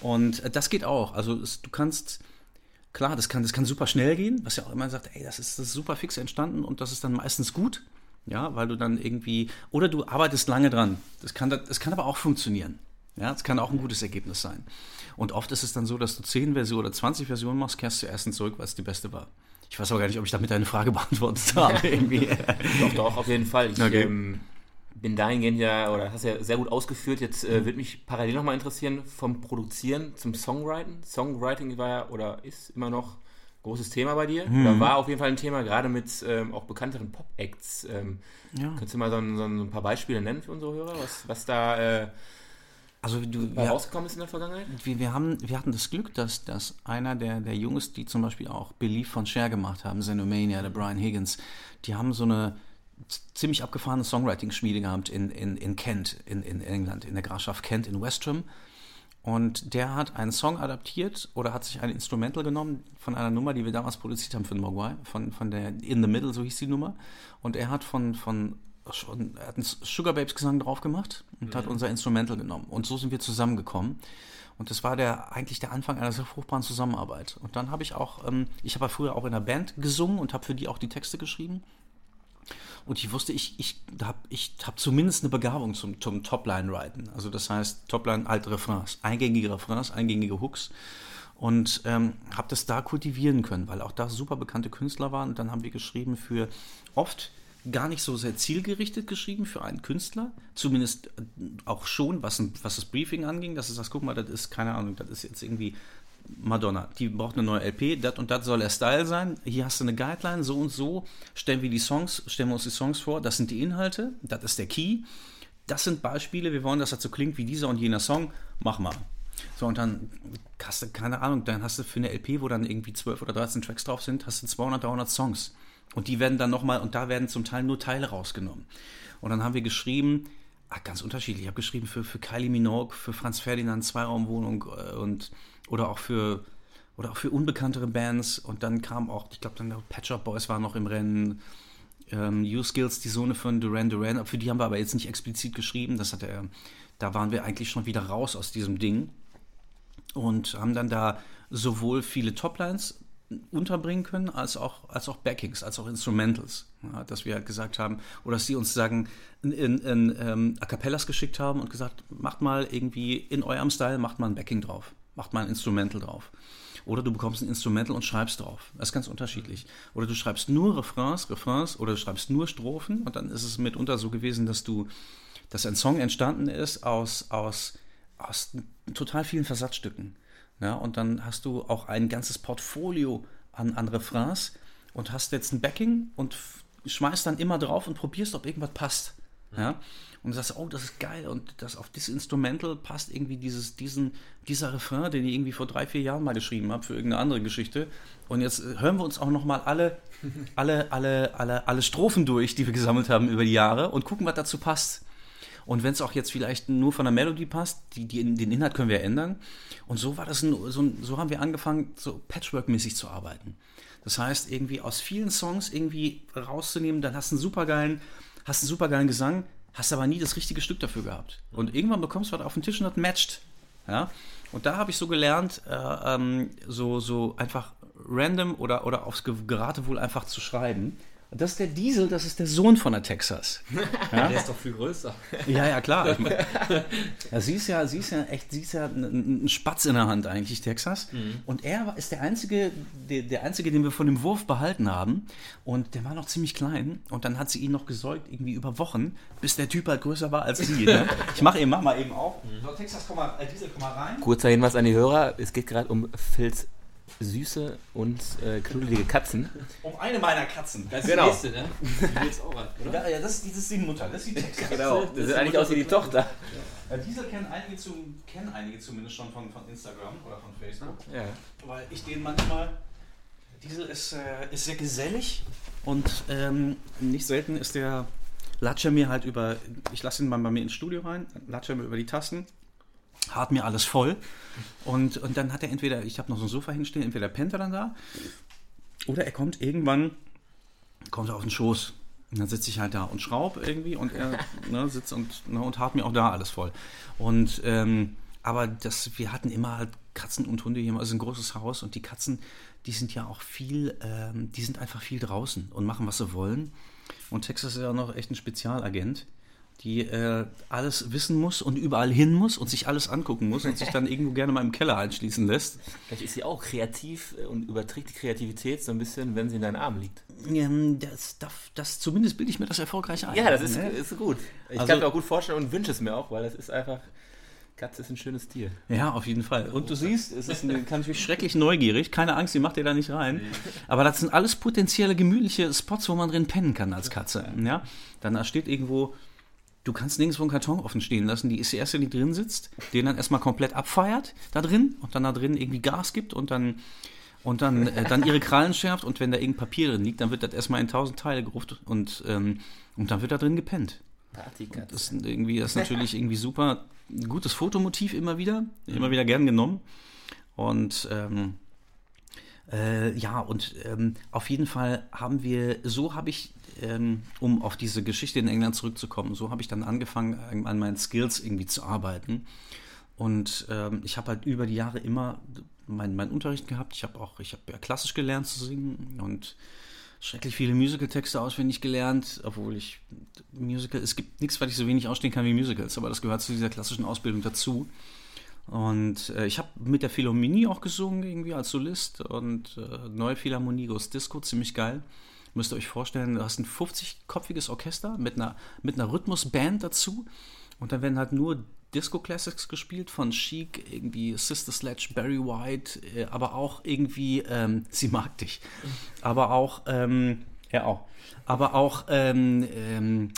Und das geht auch. Also es, du kannst, klar, das kann, das kann super schnell gehen, was ja auch immer sagt, ey, das ist, das ist super fix entstanden und das ist dann meistens gut. Ja, weil du dann irgendwie, oder du arbeitest lange dran. Das kann, das kann aber auch funktionieren. Ja, es kann auch ein gutes Ergebnis sein. Und oft ist es dann so, dass du 10 Versionen oder 20 Versionen machst, kehrst du erstens zurück, weil es die beste war. Ich weiß aber gar nicht, ob ich damit deine Frage beantwortet habe. irgendwie. doch, doch, auf jeden Fall. Ich okay. ähm, bin dahingehend ja, oder hast ja sehr gut ausgeführt. Jetzt äh, würde mich parallel nochmal interessieren, vom Produzieren zum Songwriting. Songwriting war ja oder ist immer noch großes Thema bei dir. Mhm. Oder war auf jeden Fall ein Thema, gerade mit ähm, auch bekannteren Pop-Acts. Ähm, ja. Könntest du mal so ein, so ein, paar Beispiele nennen für unsere Hörer, was, was da äh, also du, wir, rausgekommen ist in der Vergangenheit? Wir, wir, haben, wir hatten das Glück, dass, dass einer der, der Jungs, die zum Beispiel auch Belief von Cher gemacht haben, Xenomania, der Brian Higgins, die haben so eine ziemlich abgefahrene Songwriting-Schmiede gehabt in, in, in Kent, in, in England, in der Grafschaft Kent in Westram. Und der hat einen Song adaptiert oder hat sich ein Instrumental genommen von einer Nummer, die wir damals produziert haben für den Mogwai, von, von der In the Middle, so hieß die Nummer. Und er hat von, von schon, er hat einen Sugar Babes Gesang drauf gemacht und mhm. hat unser Instrumental genommen. Und so sind wir zusammengekommen. Und das war der, eigentlich der Anfang einer sehr fruchtbaren Zusammenarbeit. Und dann habe ich auch, ähm, ich habe ja früher auch in einer Band gesungen und habe für die auch die Texte geschrieben. Und ich wusste, ich, ich habe ich hab zumindest eine Begabung zum, zum Topline-Writen. Also das heißt, Topline, alte Refrains, eingängige Refrains, eingängige Hooks. Und ähm, habe das da kultivieren können, weil auch da super bekannte Künstler waren. Und dann haben wir geschrieben für oft gar nicht so sehr zielgerichtet geschrieben für einen Künstler. Zumindest äh, auch schon, was, was das Briefing anging. Das ist das, guck mal, das ist, keine Ahnung, das ist jetzt irgendwie Madonna. Die braucht eine neue LP, das und das soll der Style sein. Hier hast du eine Guideline, so und so. Stellen wir die Songs, stellen wir uns die Songs vor. Das sind die Inhalte, das ist der Key. Das sind Beispiele, wir wollen, dass das so klingt wie dieser und jener Song. Mach mal. So, und dann hast du, keine Ahnung, dann hast du für eine LP, wo dann irgendwie 12 oder 13 Tracks drauf sind, hast du 200, 300 Songs. Und die werden dann nochmal, und da werden zum Teil nur Teile rausgenommen. Und dann haben wir geschrieben, ach, ganz unterschiedlich. Ich habe geschrieben für, für Kylie Minogue, für Franz Ferdinand, Zweiraumwohnung äh, und oder auch für oder auch für unbekanntere Bands. Und dann kam auch, ich glaube, dann Patch Up Boys war noch im Rennen. Ähm, U-Skills, die Sohne von Duran Duran, für die haben wir aber jetzt nicht explizit geschrieben. Das hat er, da waren wir eigentlich schon wieder raus aus diesem Ding und haben dann da sowohl viele Toplines unterbringen können, als auch, als auch Backings, als auch Instrumentals. Ja, dass wir halt gesagt haben, oder dass sie uns sagen, in, in, ähm, A Cappellas geschickt haben und gesagt, macht mal irgendwie in eurem Style, macht mal ein Backing drauf, macht mal ein Instrumental drauf. Oder du bekommst ein Instrumental und schreibst drauf. Das ist ganz unterschiedlich. Oder du schreibst nur Refrains, Refrains, oder du schreibst nur Strophen und dann ist es mitunter so gewesen, dass du, dass ein Song entstanden ist aus, aus, aus total vielen Versatzstücken. Ja, und dann hast du auch ein ganzes Portfolio an, an Refrains und hast jetzt ein Backing und schmeißt dann immer drauf und probierst, ob irgendwas passt. Ja? Und du sagst, oh, das ist geil und das auf das Instrumental passt irgendwie dieses, diesen, dieser Refrain, den ich irgendwie vor drei, vier Jahren mal geschrieben habe für irgendeine andere Geschichte. Und jetzt äh, hören wir uns auch nochmal alle, alle, alle, alle, alle Strophen durch, die wir gesammelt haben über die Jahre und gucken, was dazu passt. Und wenn es auch jetzt vielleicht nur von der Melodie passt, die, die, den Inhalt können wir ändern. Und so war das ein, so, so haben wir angefangen, so Patchwork-mäßig zu arbeiten. Das heißt, irgendwie aus vielen Songs irgendwie rauszunehmen, dann hast du einen supergeilen, hast einen supergeilen Gesang, hast aber nie das richtige Stück dafür gehabt. Und irgendwann bekommst du was auf den Tisch und das matcht. Ja? Und da habe ich so gelernt, äh, ähm, so, so einfach random oder, oder aufs Geratewohl einfach zu schreiben das ist der Diesel, das ist der Sohn von der Texas. Ja? Der ist doch viel größer. Ja, ja, klar. Ich mein, ja, sie, ist ja, sie ist ja echt, sie ist ja ein, ein Spatz in der Hand eigentlich, Texas. Mhm. Und er ist der einzige, der, der einzige, den wir von dem Wurf behalten haben. Und der war noch ziemlich klein. Und dann hat sie ihn noch gesäugt, irgendwie über Wochen, bis der Typ halt größer war als sie. Ne? Ich mache eben, mach mal eben auf. Mhm. So, Texas, komm mal, äh, Diesel, komm mal rein. Kurzer Hinweis an die Hörer, es geht gerade um Phils süße und äh, knuddelige Katzen. Um eine meiner Katzen. Das Genau. ist die nächste, ne? Die willst auch was, oder? Ja, ja das, ist, das ist die Mutter, das ist die Texas. Genau, das sieht eigentlich aus wie die Tochter. Ja, diese kennen einige, zum, kennen einige zumindest schon von, von Instagram oder von Facebook. Ja. Weil ich den manchmal. Diesel ist, äh, ist sehr gesellig und ähm, nicht selten ist der. Latscht er mir halt über. Ich lasse ihn mal bei mir ins Studio rein, latscht er mir über die Tasten, hart mir alles voll. Und, und dann hat er entweder, ich habe noch so ein Sofa hinstehen, entweder pennt er dann da oder er kommt irgendwann, kommt er auf den Schoß. Und dann sitze ich halt da und schraub irgendwie und er ne, sitzt und, ne, und hart mir auch da alles voll. Und ähm, aber das, wir hatten immer halt Katzen und Hunde hier, also ein großes Haus und die Katzen, die sind ja auch viel, ähm, die sind einfach viel draußen und machen, was sie wollen. Und Texas ist ja noch echt ein Spezialagent, die äh, alles wissen muss und überall hin muss und sich alles angucken muss und sich dann irgendwo gerne mal im Keller einschließen lässt. Vielleicht ist sie auch kreativ äh, und überträgt die Kreativität so ein bisschen, wenn sie in deinen Armen liegt. Ähm, das, das, das, zumindest bilde ich mir das erfolgreich ein. Ja, das ist, ne? ist gut. Ich Also- kann mir auch gut vorstellen und wünsche es mir auch, weil das ist einfach. Katze ist ein schönes Tier. Ja, auf jeden Fall. Und du siehst, es ist eine, kann natürlich schrecklich neugierig. Keine Angst, die macht dir da nicht rein. Aber das sind alles potenzielle gemütliche Spots, wo man drin pennen kann als Katze. Ja? Dann da steht irgendwo, du kannst nirgendwo einen Karton offen stehen lassen. Die ist die erste, die drin sitzt, den dann erstmal komplett abfeiert da drin und dann da drin irgendwie Gas gibt und dann und dann, äh, dann ihre Krallen schärft und wenn da irgendein Papier drin liegt, dann wird das erstmal in tausend Teile gerupft und, ähm, und dann wird da drin gepennt. Partykatze. Das ist irgendwie, das ist natürlich irgendwie super. Ein gutes Fotomotiv immer wieder, immer wieder gern genommen. Und ähm, äh, ja, und ähm, auf jeden Fall haben wir, so habe ich, ähm, um auf diese Geschichte in England zurückzukommen, so habe ich dann angefangen, an an meinen Skills irgendwie zu arbeiten. Und ähm, ich habe halt über die Jahre immer meinen mein Unterricht gehabt. Ich habe auch, ich habe ja klassisch gelernt zu singen und schrecklich viele Musical-Texte auswendig gelernt, obwohl ich Musical, es gibt nichts, was ich so wenig ausstehen kann wie Musicals, aber das gehört zu dieser klassischen Ausbildung dazu. Und äh, ich habe mit der Philharmonie auch gesungen, irgendwie als Solist und äh, Neue Philharmonie Ghost Disco, ziemlich geil. Müsst ihr euch vorstellen, du hast ein 50-kopfiges Orchester mit einer, mit einer Rhythmusband dazu und dann werden halt nur Disco-Classics gespielt von Chic, irgendwie Sister Sledge, Barry White, äh, aber auch irgendwie ähm, Sie mag dich. Aber auch, ähm, ja auch, aber auch ähm, ähm,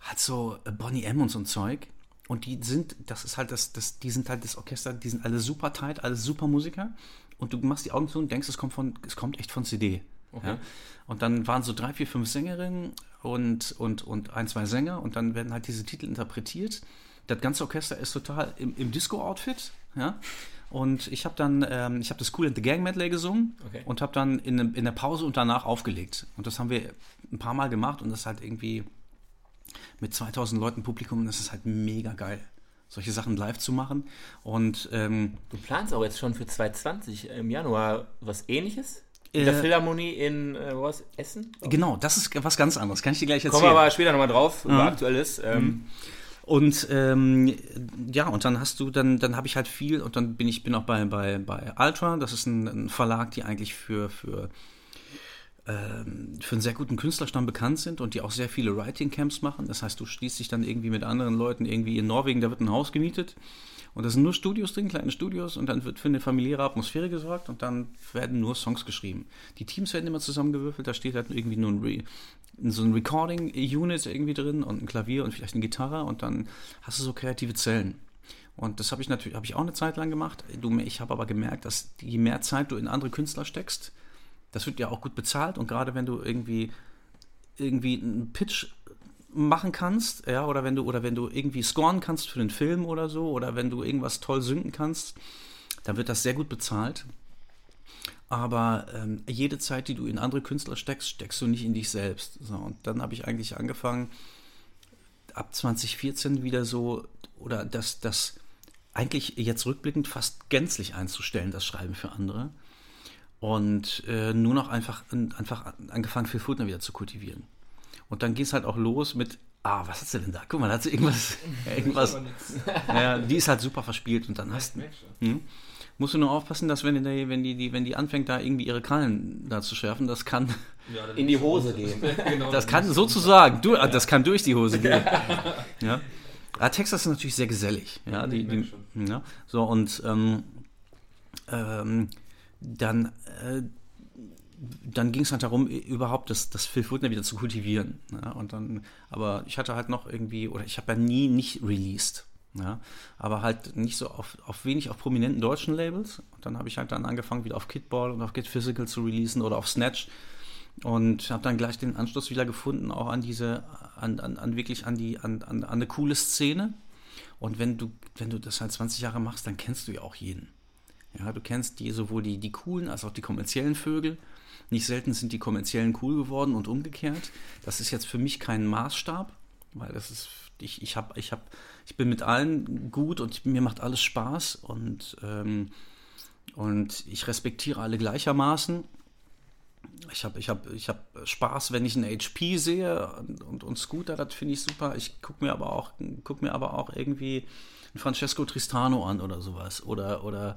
hat so Bonnie M und so ein Zeug. Und die sind, das ist halt das, das, die sind halt das Orchester, die sind alle super tight, alle super Musiker. Und du machst die Augen zu und denkst, es kommt von, es kommt echt von CD. Ja? Und dann waren so drei, vier, fünf Sängerinnen und, und, und ein, zwei Sänger und dann werden halt diese Titel interpretiert. Das ganze Orchester ist total im, im Disco-Outfit, ja. Und ich habe dann, ähm, ich habe das Cool and the Gang Medley gesungen Okay. und habe dann in, in der Pause und danach aufgelegt. Und das haben wir ein paar Mal gemacht und das ist halt irgendwie mit 2000 Leuten Publikum, das ist halt mega geil, solche Sachen live zu machen. Und ähm, Du planst auch jetzt schon für 2020 im Januar was ähnliches? In der Äh, Philharmonie in äh, wo war's? Essen? genau, das ist was ganz anderes, kann ich dir gleich erzählen. Kommen wir aber später nochmal drauf, über Mhm. Aktuelles. Ähm, Und ähm, ja, und dann hast du, dann, dann habe ich halt viel und dann bin ich bin auch bei, bei, bei Ultra, das ist ein, ein Verlag, die eigentlich für, für, für einen sehr guten Künstlerstamm bekannt sind und die auch sehr viele Writing Camps machen. Das heißt, du schließt dich dann irgendwie mit anderen Leuten irgendwie in Norwegen, da wird ein Haus gemietet und da sind nur Studios drin, kleine Studios und dann wird für eine familiäre Atmosphäre gesorgt und dann werden nur Songs geschrieben. Die Teams werden immer zusammengewürfelt, da steht halt irgendwie nur ein Re so ein Recording-Unit irgendwie drin und ein Klavier und vielleicht eine Gitarre und dann hast du so kreative Zellen. Und das habe ich natürlich, habe ich auch eine Zeit lang gemacht. Ich habe aber gemerkt, dass je mehr Zeit du in andere Künstler steckst, das wird ja auch gut bezahlt und gerade wenn du irgendwie irgendwie einen Pitch machen kannst, ja, oder wenn du oder wenn du irgendwie scoren kannst für den Film oder so oder wenn du irgendwas toll synken kannst, dann wird das sehr gut bezahlt. Aber ähm, jede Zeit, die du in andere Künstler steckst, steckst du nicht in dich selbst. So, und dann habe ich eigentlich angefangen, ab 2014 wieder so, oder das, das eigentlich jetzt rückblickend fast gänzlich einzustellen, das Schreiben für andere. Und äh, nur noch einfach, einfach angefangen, Phil Fultner wieder zu kultivieren. Und dann ging es halt auch los mit, ah, was hat sie denn da? Guck mal, da hat sie irgendwas, irgendwas. Ja, die ist halt super verspielt und dann hast du. Hm? Musst du nur aufpassen, dass wenn die, wenn die, wenn die anfängt, da irgendwie ihre Krallen da zu schärfen, das kann, in die Hose gehen. genau, das kann sozusagen, du, das kann durch die Hose gehen. Ja. Ja, Texas ist natürlich sehr gesellig. Ja, die, die, ja, so und ähm, ähm, dann, äh, dann ging es halt darum, überhaupt das, das Phil Fultner wieder zu kultivieren. Ja, und dann, aber ich hatte halt noch irgendwie, oder ich habe ja nie nicht released. Ja, aber halt nicht so auf, auf wenig auf prominenten deutschen Labels. Und dann habe ich halt dann angefangen, wieder auf Kidball und auf Get Physical zu releasen oder auf Snatch. Und habe dann gleich den Anschluss wieder gefunden, auch an diese, an, an, an wirklich an die, an, an, an eine coole Szene. Und wenn du, wenn du das halt 20 Jahre machst, dann kennst du ja auch jeden. Ja, du kennst die, sowohl die, die coolen als auch die kommerziellen Vögel. Nicht selten sind die kommerziellen cool geworden und umgekehrt. Das ist jetzt für mich kein Maßstab, weil das ist, ich, ich habe, ich habe, ich bin mit allen gut und mir macht alles Spaß und, ähm, und ich respektiere alle gleichermaßen. Ich habe ich hab, ich hab Spaß, wenn ich einen HP sehe und, und, und Scooter, das finde ich super. Ich gucke mir aber auch, guck mir aber auch irgendwie einen Francesco Tristano an oder sowas. Oder, oder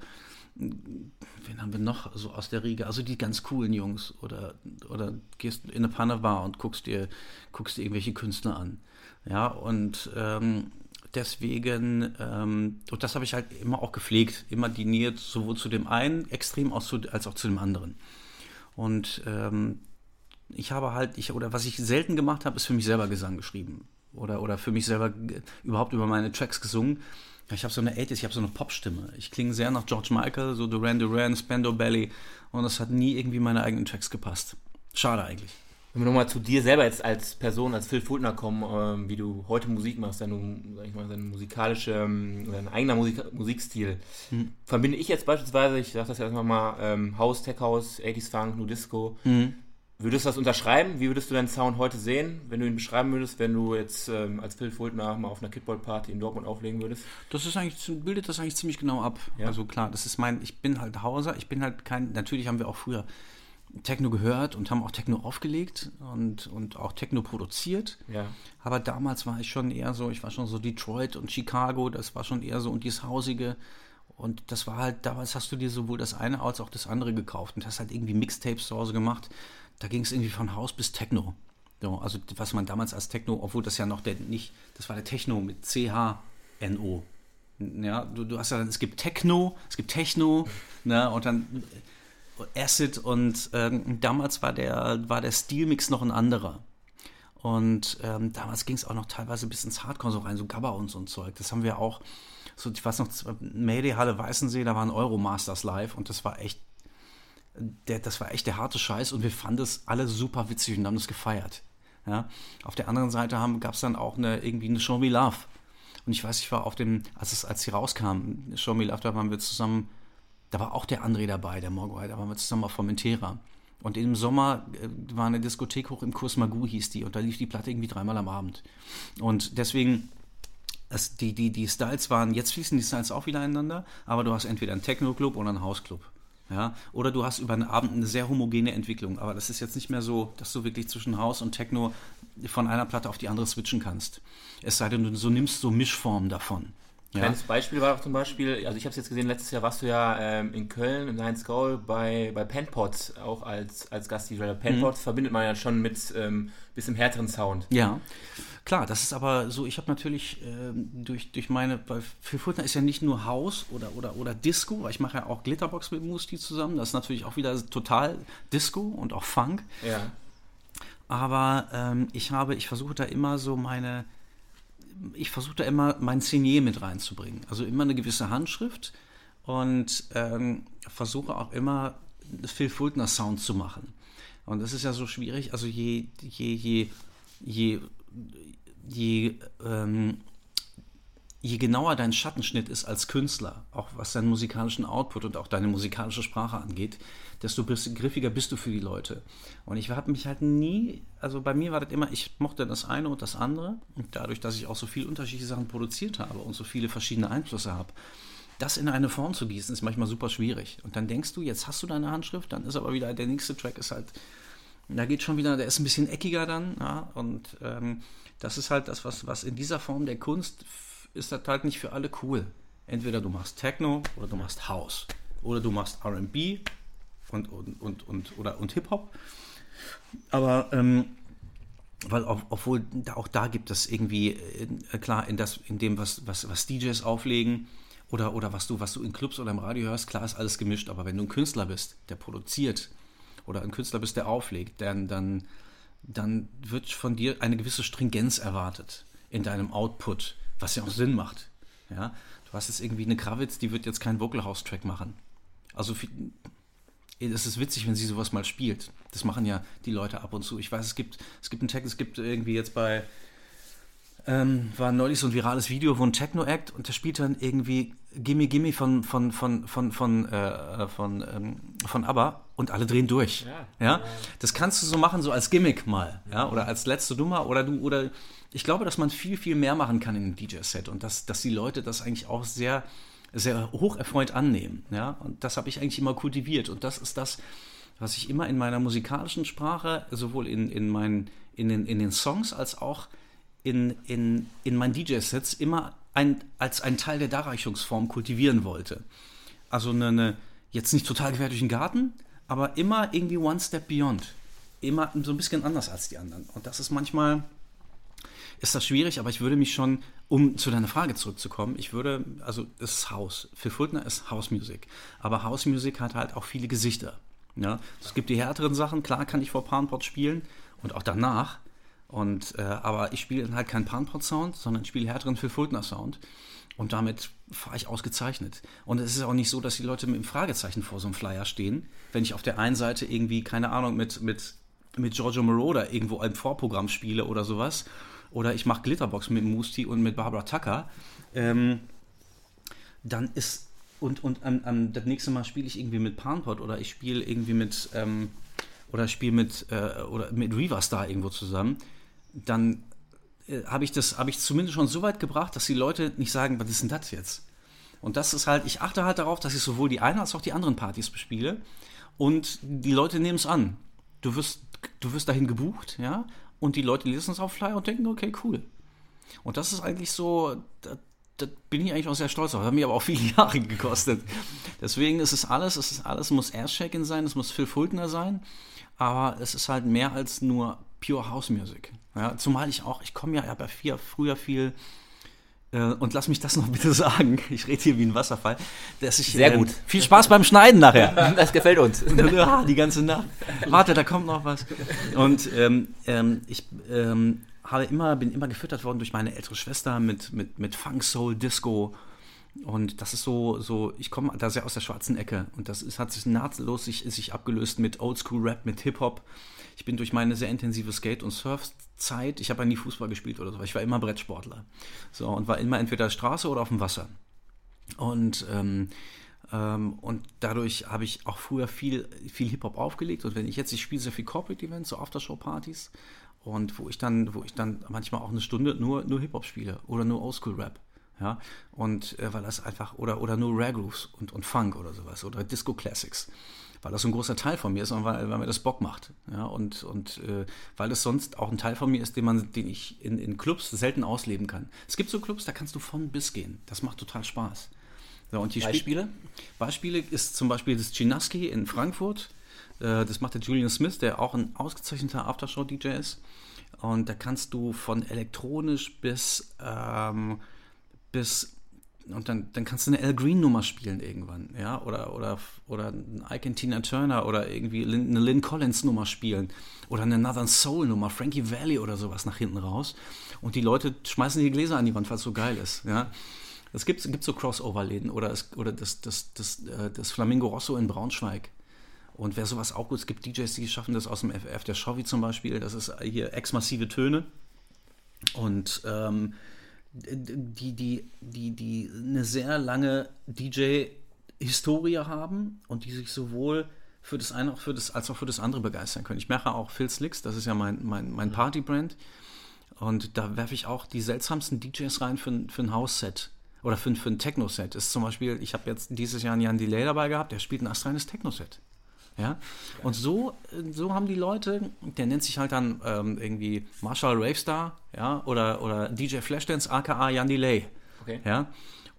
wen haben wir noch so aus der Riege? Also die ganz coolen Jungs. Oder, oder gehst in eine Panne-Bar und guckst dir, guckst dir irgendwelche Künstler an. Ja, und ähm, deswegen, ähm, und das habe ich halt immer auch gepflegt, immer die Nähe sowohl zu dem einen Extrem als auch zu dem anderen. Und ähm, ich habe halt, ich, oder was ich selten gemacht habe, ist für mich selber Gesang geschrieben. Oder, oder für mich selber überhaupt über meine Tracks gesungen. Ich habe so eine 80s, ich habe so eine Popstimme. Ich klinge sehr nach George Michael, so Duran Duran, Spando Belly. Und das hat nie irgendwie meine eigenen Tracks gepasst. Schade eigentlich. Wenn wir nochmal zu dir selber jetzt als Person, als Phil Fultner kommen, ähm, wie du heute Musik machst, dein, sag ich mal, dein musikalische, ähm, dein eigener Musik, Musikstil, mhm. verbinde ich jetzt beispielsweise, ich sag das ja erstmal mal, ähm, House, Tech House, 80s Funk, New Disco. Mhm. Würdest du das unterschreiben? Wie würdest du deinen Sound heute sehen, wenn du ihn beschreiben würdest, wenn du jetzt ähm, als Phil Fultner mal auf einer Kidball-Party in Dortmund auflegen würdest? Das ist eigentlich, bildet das eigentlich ziemlich genau ab. Ja. Also klar, das ist mein, ich bin halt Hauser, ich bin halt kein, natürlich haben wir auch früher Techno gehört und haben auch Techno aufgelegt und, und auch Techno produziert. Ja. Aber damals war ich schon eher so, ich war schon so Detroit und Chicago, das war schon eher so und dieses Hausige. Und das war halt, damals hast du dir sowohl das eine als auch das andere gekauft und hast halt irgendwie Mixtapes zu Hause gemacht. Da ging es irgendwie von Haus bis Techno. So, also was man damals als Techno, obwohl das ja noch der nicht, das war der Techno mit C-H-N-O. Ja, du, du hast ja, es gibt Techno, es gibt Techno, ne, und dann Acid und ähm, damals war der, war der Stilmix noch ein anderer. Und ähm, damals ging es auch noch teilweise bis ins Hardcore so rein, so Gabba und so ein Zeug. Das haben wir auch, so, ich weiß noch, Mayday Halle Weißensee, da waren Euromasters live und das war echt, der, das war echt der harte Scheiß und wir fanden es alle super witzig und haben das gefeiert. Ja? Auf der anderen Seite gab es dann auch eine, irgendwie eine Show Me Love. Und ich weiß, ich war auf dem, als es, als sie rauskam, Show Me Love, da waren wir zusammen da war auch der André dabei, der Mogwai, da waren wir zusammen auf Formentera. Und im Sommer äh, war eine Diskothek hoch im Kurs Magu, hieß die, und da lief die Platte irgendwie dreimal am Abend. Und deswegen, das, die, die, die Styles waren, jetzt fließen die Styles auch wieder ineinander, aber du hast entweder einen Techno-Club oder einen Hausclub. Ja, oder du hast über einen Abend eine sehr homogene Entwicklung, aber das ist jetzt nicht mehr so, dass du wirklich zwischen Haus und Techno von einer Platte auf die andere switchen kannst. Es sei denn, du so nimmst so Mischformen davon. Kleines ja. Beispiel war auch zum Beispiel, also ich habe es jetzt gesehen, letztes Jahr warst du ja ähm, in Köln im Lions Goal bei, bei Penpots auch als, als Gast-DJ. Penpots mhm. verbindet man ja schon mit ähm, bisschen härteren Sound. Ja, klar, das ist aber so, ich habe natürlich ähm, durch, durch meine, weil für Fultner ist ja nicht nur Haus oder, oder, oder Disco, weil ich mache ja auch Glitterbox mit Musti zusammen, das ist natürlich auch wieder total Disco und auch Funk. Ja. Aber ähm, ich habe, ich versuche da immer so meine ich versuche da immer mein Signier mit reinzubringen. Also immer eine gewisse Handschrift und ähm, versuche auch immer Phil Fultner Sound zu machen. Und das ist ja so schwierig. Also je, je, je, je, je, ähm, je genauer dein Schattenschnitt ist als Künstler, auch was deinen musikalischen Output und auch deine musikalische Sprache angeht, desto griffiger bist du für die Leute. Und ich habe mich halt nie, also bei mir war das immer, ich mochte das eine und das andere. Und dadurch, dass ich auch so viele unterschiedliche Sachen produziert habe und so viele verschiedene Einflüsse habe, das in eine Form zu gießen, ist manchmal super schwierig. Und dann denkst du, jetzt hast du deine Handschrift, dann ist aber wieder der nächste Track ist halt, da geht schon wieder, der ist ein bisschen eckiger dann. Ja, und ähm, das ist halt das, was, was in dieser Form der Kunst ist das halt nicht für alle cool. Entweder du machst Techno oder du machst House oder du machst RB und, und, und, und, oder, und Hip-Hop. Aber ähm, weil auch, obwohl auch da gibt es irgendwie, äh, klar, in, das, in dem, was, was, was DJs auflegen oder, oder was, du, was du in Clubs oder im Radio hörst, klar ist alles gemischt, aber wenn du ein Künstler bist, der produziert oder ein Künstler bist, der auflegt, dann, dann, dann wird von dir eine gewisse Stringenz erwartet in deinem Output, was ja auch Sinn macht. Ja? Du hast jetzt irgendwie eine Krawitz, die wird jetzt keinen Vocal House Track machen. Also es ist witzig, wenn sie sowas mal spielt. Das machen ja die Leute ab und zu. Ich weiß, es gibt, es gibt einen Tag, es gibt irgendwie jetzt bei, ähm, war neulich so ein virales Video, wo ein Techno-Act und der spielt dann irgendwie Gimme Gimme von, von, von, von, von, äh, von, ähm, von ABBA und alle drehen durch. Ja, ja? Das kannst du so machen, so als Gimmick mal, ja, oder als letzte Nummer oder du, oder ich glaube, dass man viel, viel mehr machen kann in einem DJ-Set und dass, dass die Leute das eigentlich auch sehr, sehr hoch erfreut annehmen, ja, und das habe ich eigentlich immer kultiviert und das ist das, was ich immer in meiner musikalischen Sprache, sowohl in, in, meinen, in, den, in den Songs als auch in, in, in meinen DJ-Sets immer ein, als einen Teil der Darreichungsform kultivieren wollte. Also eine, eine, jetzt nicht total quer durch den Garten, aber immer irgendwie one step beyond. Immer so ein bisschen anders als die anderen. Und das ist manchmal, ist das schwierig, aber ich würde mich schon, um zu deiner Frage zurückzukommen, ich würde, also es ist House. Für Fultner ist House Music. Aber House Music hat halt auch viele Gesichter. Ja? Es gibt die härteren Sachen, klar kann ich vor Panpot spielen und auch danach. Und, äh, aber ich spiele halt keinen Panpot-Sound, sondern spiele härteren Phil Fultner-Sound. Und damit fahre ich ausgezeichnet. Und es ist auch nicht so, dass die Leute mit dem Fragezeichen vor so einem Flyer stehen, wenn ich auf der einen Seite irgendwie, keine Ahnung, mit, mit, mit Giorgio Moroder irgendwo ein Vorprogramm spiele oder sowas. Oder ich mache Glitterbox mit Musti und mit Barbara Tucker. Ähm, dann ist. Und, und am, am, das nächste Mal spiele ich irgendwie mit Panpot oder ich spiele irgendwie mit. Ähm, oder spiele mit, äh, oder mit Reaver Star irgendwo zusammen dann äh, habe ich das, habe ich zumindest schon so weit gebracht, dass die Leute nicht sagen, was ist denn das jetzt? Und das ist halt, ich achte halt darauf, dass ich sowohl die eine als auch die anderen Partys bespiele. Und die Leute nehmen es an. Du wirst, du wirst dahin gebucht, ja, und die Leute lesen es auf Flyer und denken, okay, cool. Und das ist eigentlich so, da, da bin ich eigentlich auch sehr stolz auf. Das hat mir aber auch viele Jahre gekostet. Deswegen ist es alles, es ist alles, muss Airshake sein, es muss Phil Fultner sein, aber es ist halt mehr als nur Pure House Music. Ja, zumal ich auch, ich komme ja, ja bei vier, früher viel äh, und lass mich das noch bitte sagen. Ich rede hier wie ein Wasserfall. Dass ich, Sehr gut. viel Spaß beim Schneiden nachher. Das gefällt uns. die ganze Nacht. Warte, da kommt noch was. Und ähm, ähm, ich ähm, habe immer, bin immer gefüttert worden durch meine ältere Schwester mit, mit, mit Funk, Soul, Disco. Und das ist so, so ich komme da sehr aus der schwarzen Ecke. Und das ist, hat sich nahtlos sich, sich abgelöst mit Oldschool-Rap, mit Hip-Hop ich bin durch meine sehr intensive Skate- und Surfzeit, ich habe ja nie Fußball gespielt oder so, ich war immer Brettsportler. So, und war immer entweder Straße oder auf dem Wasser. Und, ähm, ähm, und dadurch habe ich auch früher viel, viel Hip-Hop aufgelegt. Und wenn ich jetzt, ich spiele sehr viel Corporate Events, so Aftershow-Partys, und wo ich dann, wo ich dann manchmal auch eine Stunde nur, nur Hip-Hop spiele oder nur Oldschool-Rap. Ja, und äh, weil das einfach, oder, oder nur Rare Grooves und, und Funk oder sowas, oder Disco Classics weil das so ein großer Teil von mir ist und weil, weil mir das Bock macht. Ja, und und äh, weil es sonst auch ein Teil von mir ist, den, man, den ich in, in Clubs selten ausleben kann. Es gibt so Clubs, da kannst du von bis gehen. Das macht total Spaß. So, und die Beispiele? Beispiele ist zum Beispiel das Chinaski in Frankfurt. Äh, das macht der Julian Smith, der auch ein ausgezeichneter Aftershow-DJ ist. Und da kannst du von elektronisch bis, ähm, bis und dann, dann kannst du eine Al Green Nummer spielen irgendwann, ja, oder, oder, oder ein Ike Tina Turner oder irgendwie eine Lynn Collins Nummer spielen oder eine Northern Soul Nummer, Frankie Valley oder sowas nach hinten raus und die Leute schmeißen die Gläser an die Wand, weil es so geil ist, ja. Es gibt, gibt so Crossover-Läden oder, es, oder das, das, das, äh, das Flamingo Rosso in Braunschweig. Und wer sowas auch gut, es gibt DJs, die schaffen das aus dem FF, der Chauvi zum Beispiel, das ist hier exmassive Töne. Und ähm, die, die, die, die eine sehr lange DJ-Historie haben und die sich sowohl für das eine auch für das, als auch für das andere begeistern können. Ich mache auch Phil Slicks, das ist ja mein, mein, mein Party-Brand. Und da werfe ich auch die seltsamsten DJs rein für, für ein House-Set oder für, für ein Techno-Set. Ist zum Beispiel, ich habe jetzt dieses Jahr einen Jan Delay dabei gehabt, der spielt ein astreines Techno-Set. Ja? Und so, so haben die Leute, der nennt sich halt dann ähm, irgendwie Marshall Ravestar ja? oder, oder DJ Flashdance aka Jan Delay. Okay. Ja?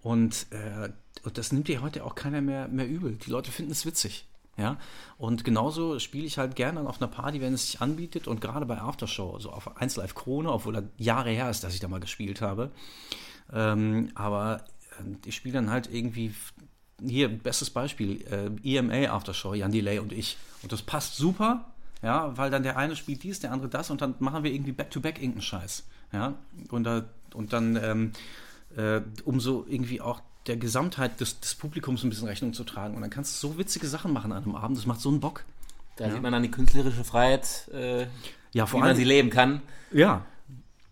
Und, äh, und das nimmt dir heute auch keiner mehr, mehr übel. Die Leute finden es witzig. Ja, und genauso spiele ich halt gerne auf einer Party, wenn es sich anbietet und gerade bei Aftershow, so auf 1 Live Krone, obwohl er Jahre her ist, dass ich da mal gespielt habe. Ähm, aber ähm, ich spiele dann halt irgendwie, hier, bestes Beispiel, äh, EMA Aftershow, Jan Delay und ich. Und das passt super, ja, weil dann der eine spielt dies, der andere das und dann machen wir irgendwie Back-to-Back irgendeinen Scheiß. Ja, und, da, und dann, ähm, äh, um so irgendwie auch der Gesamtheit des, des Publikums ein bisschen Rechnung zu tragen. Und dann kannst du so witzige Sachen machen an einem Abend, das macht so einen Bock. Da ja. sieht man dann die künstlerische Freiheit, äh, ja, vor wie allem, man sie leben kann. Ja.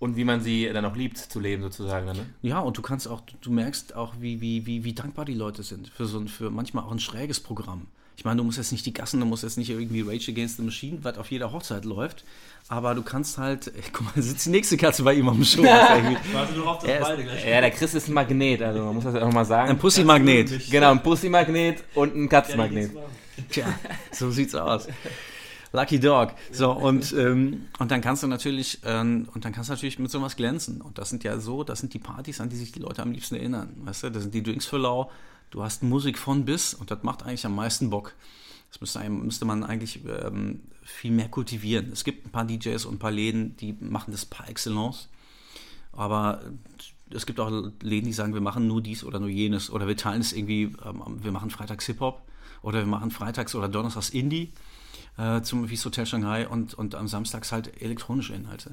Und wie man sie dann auch liebt zu leben, sozusagen. Ne? Ja, und du kannst auch, du merkst auch, wie, wie, wie, wie dankbar die Leute sind für so ein, für manchmal auch ein schräges Programm. Ich meine, du musst jetzt nicht die Gassen, du musst jetzt nicht irgendwie Rage Against the Machine, was auf jeder Hochzeit läuft, aber du kannst halt, ey, guck mal, sitzt die nächste Katze bei ihm am Schoß. Warte nur auf das beide gleich. Ja, der Chris ist ein Magnet, also man muss das auch mal sagen. Ein Pussy-Magnet. Genau, ein Pussy-Magnet und ein Katzenmagnet. Tja, so sieht's aus. Lucky Dog. So, und, ähm, und dann kannst du natürlich, ähm, und dann kannst du natürlich mit sowas glänzen. Und das sind ja so, das sind die Partys, an die sich die Leute am liebsten erinnern. Weißt du, das sind die Drinks für Lau, du hast Musik von bis und das macht eigentlich am meisten Bock. Das müsste, müsste man eigentlich ähm, viel mehr kultivieren. Es gibt ein paar DJs und ein paar Läden, die machen das par excellence. Aber es gibt auch Läden, die sagen, wir machen nur dies oder nur jenes. Oder wir teilen es irgendwie, ähm, wir machen freitags Hip-Hop oder wir machen freitags oder donnerstags Indie, äh, zum, wie Hotel Shanghai und, und am Samstags halt elektronische Inhalte.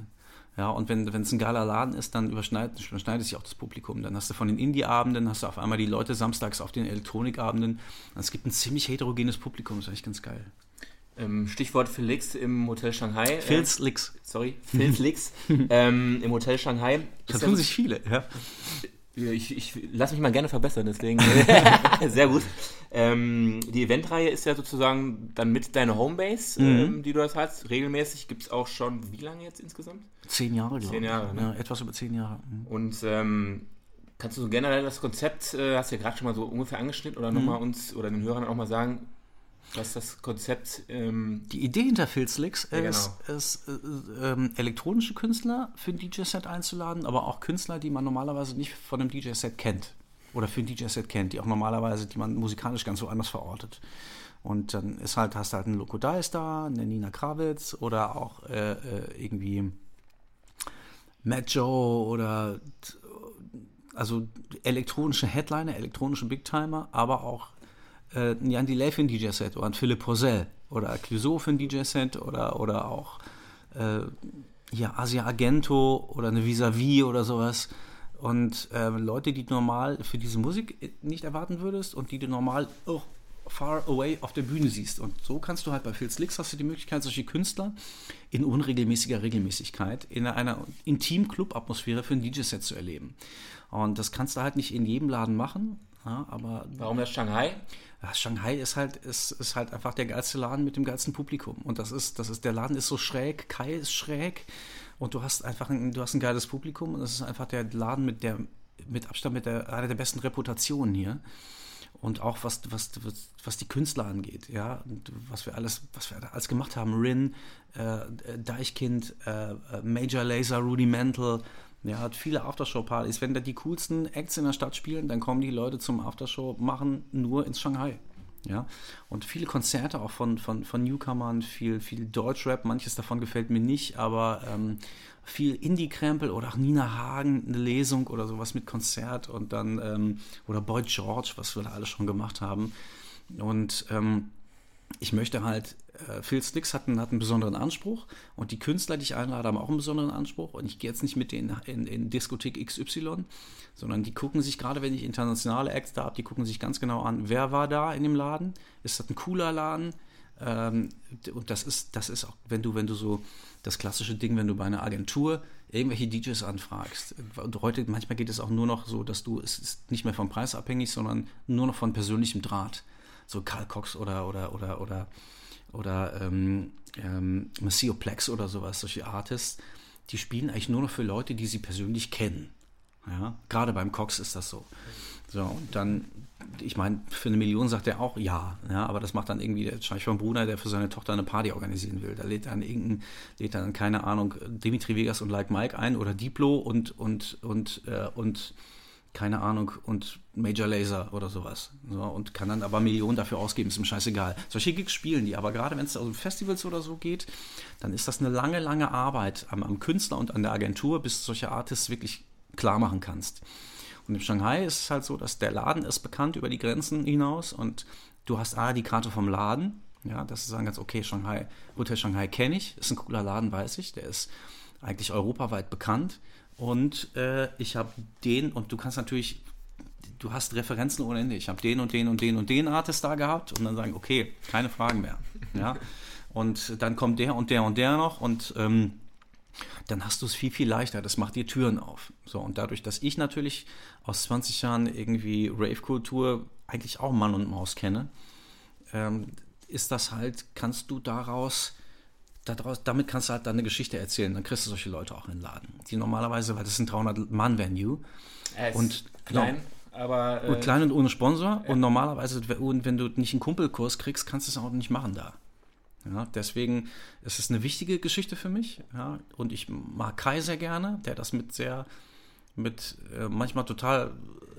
Ja, und wenn es ein geiler Laden ist, dann überschneidet, überschneidet sich auch das Publikum. Dann hast du von den Indie-Abenden, hast du auf einmal die Leute samstags auf den Elektronikabenden. Es gibt ein ziemlich heterogenes Publikum, das ist eigentlich ganz geil. Ähm, Stichwort Felix im Hotel Shanghai. Äh, Phil's Lix. Sorry, Phil's Lix ähm, im Hotel Shanghai. Das tun sich viele, ja. Ich, ich lasse mich mal gerne verbessern, deswegen sehr gut. Ähm, die Eventreihe ist ja sozusagen dann mit deiner Homebase, mhm. ähm, die du das hast. Regelmäßig gibt es auch schon, wie lange jetzt insgesamt? Zehn Jahre, glaube ich. Zehn Jahre, ne? ja, etwas über zehn Jahre. Mhm. Und ähm, kannst du so generell das Konzept, äh, hast du ja gerade schon mal so ungefähr angeschnitten, oder mhm. nochmal uns oder den Hörern auch mal sagen, was das Konzept. Ähm die Idee hinter Filzlix ja, ist, genau. ist äh, äh, elektronische Künstler für ein DJ-Set einzuladen, aber auch Künstler, die man normalerweise nicht von einem DJ-Set kennt. Oder für ein DJ-Set kennt, die auch normalerweise, die man musikalisch ganz woanders verortet. Und dann ist halt, hast du halt einen Loco Dice da, eine Nina Kravitz oder auch äh, äh irgendwie Matt Joe oder also elektronische Headliner, elektronische Big Timer, aber auch äh, ein Jan Delay für ein DJ-Set oder ein Philipp Rosell oder Clouseau für ein DJ-Set oder, oder auch äh, ja, Asia Argento oder eine Vis-a-vis oder sowas. Und äh, Leute, die du normal für diese Musik nicht erwarten würdest und die du normal oh, far away auf der Bühne siehst. Und so kannst du halt bei Phil Slicks hast du die Möglichkeit, solche Künstler in unregelmäßiger Regelmäßigkeit in einer Intim-Club-Atmosphäre für ein DJ-Set zu erleben. Und das kannst du halt nicht in jedem Laden machen. Ja, aber Warum das Shanghai? Ja, Shanghai ist halt, ist, ist halt einfach der geilste Laden mit dem geilsten Publikum. Und das ist, das ist, der Laden ist so schräg, Kai ist schräg und du hast einfach ein, du hast ein geiles Publikum und das ist einfach der Laden mit der, mit Abstand mit der, einer der besten Reputationen hier. Und auch was, was, was, die Künstler angeht, ja, und was wir alles, was wir alles gemacht haben, Rin, äh, Deichkind, äh, Major Laser, Rudimental, ja, hat viele Aftershow-Partys. Wenn da die coolsten Acts in der Stadt spielen, dann kommen die Leute zum Aftershow machen nur ins Shanghai. Ja, und viele Konzerte auch von, von, von Newcomern, viel, viel Deutschrap, manches davon gefällt mir nicht, aber ähm, viel Indie-Krempel oder auch Nina Hagen, eine Lesung oder sowas mit Konzert und dann, ähm, oder Boy George, was wir da alles schon gemacht haben. Und ähm, ich möchte halt äh, Phil Sticks hat einen, hat einen besonderen Anspruch und die Künstler, die ich einlade, haben auch einen besonderen Anspruch. Und ich gehe jetzt nicht mit denen in, in Diskothek XY, sondern die gucken sich, gerade wenn ich internationale Acts da habe, die gucken sich ganz genau an, wer war da in dem Laden? Ist das ein cooler Laden? Ähm, und das ist, das ist auch, wenn du, wenn du so das klassische Ding, wenn du bei einer Agentur irgendwelche DJs anfragst. Und heute, manchmal geht es auch nur noch so, dass du, es ist nicht mehr vom Preis abhängig, sondern nur noch von persönlichem Draht. So Karl Cox oder, oder, oder, oder oder ähm, ähm, Maceo Plex oder sowas, solche Artists, die spielen eigentlich nur noch für Leute, die sie persönlich kennen. Ja? Gerade beim Cox ist das so. So, und dann, ich meine, für eine Million sagt er auch ja, ja, aber das macht dann irgendwie der wahrscheinlich Bruder, der für seine Tochter eine Party organisieren will. Da lädt dann irgendein, lädt dann, keine Ahnung, Dimitri Vegas und Like Mike ein oder Diplo und, und, und, äh, und keine Ahnung, und Major Laser oder sowas. So, und kann dann aber Millionen dafür ausgeben, ist ihm scheißegal. Solche Gigs spielen die, aber gerade wenn es um Festivals oder so geht, dann ist das eine lange, lange Arbeit am, am Künstler und an der Agentur, bis du solche Artists wirklich klar machen kannst. Und in Shanghai ist es halt so, dass der Laden ist bekannt über die Grenzen hinaus und du hast A, die Karte vom Laden, ja, dass du sagen kannst, okay, Shanghai, Hotel Shanghai kenne ich, ist ein cooler Laden, weiß ich, der ist eigentlich europaweit bekannt. Und äh, ich habe den, und du kannst natürlich, du hast Referenzen ohne Ende. Ich habe den und den und den und den Artist da gehabt und dann sagen, okay, keine Fragen mehr. Ja? Und dann kommt der und der und der noch und ähm, dann hast du es viel, viel leichter. Das macht dir Türen auf. So, und dadurch, dass ich natürlich aus 20 Jahren irgendwie Rave-Kultur eigentlich auch Mann und Maus kenne, ähm, ist das halt, kannst du daraus, daraus, damit kannst du halt deine Geschichte erzählen. Dann kriegst du solche Leute auch in den Laden. Die normalerweise, weil das ist ein 300-Mann-Venue. und klein. Genau, aber, äh und klein und ohne Sponsor. Ja. Und normalerweise, wenn du nicht einen Kumpelkurs kriegst, kannst du es auch nicht machen da. Ja, deswegen ist es eine wichtige Geschichte für mich. Ja, und ich mag Kai sehr gerne, der das mit sehr, mit äh, manchmal total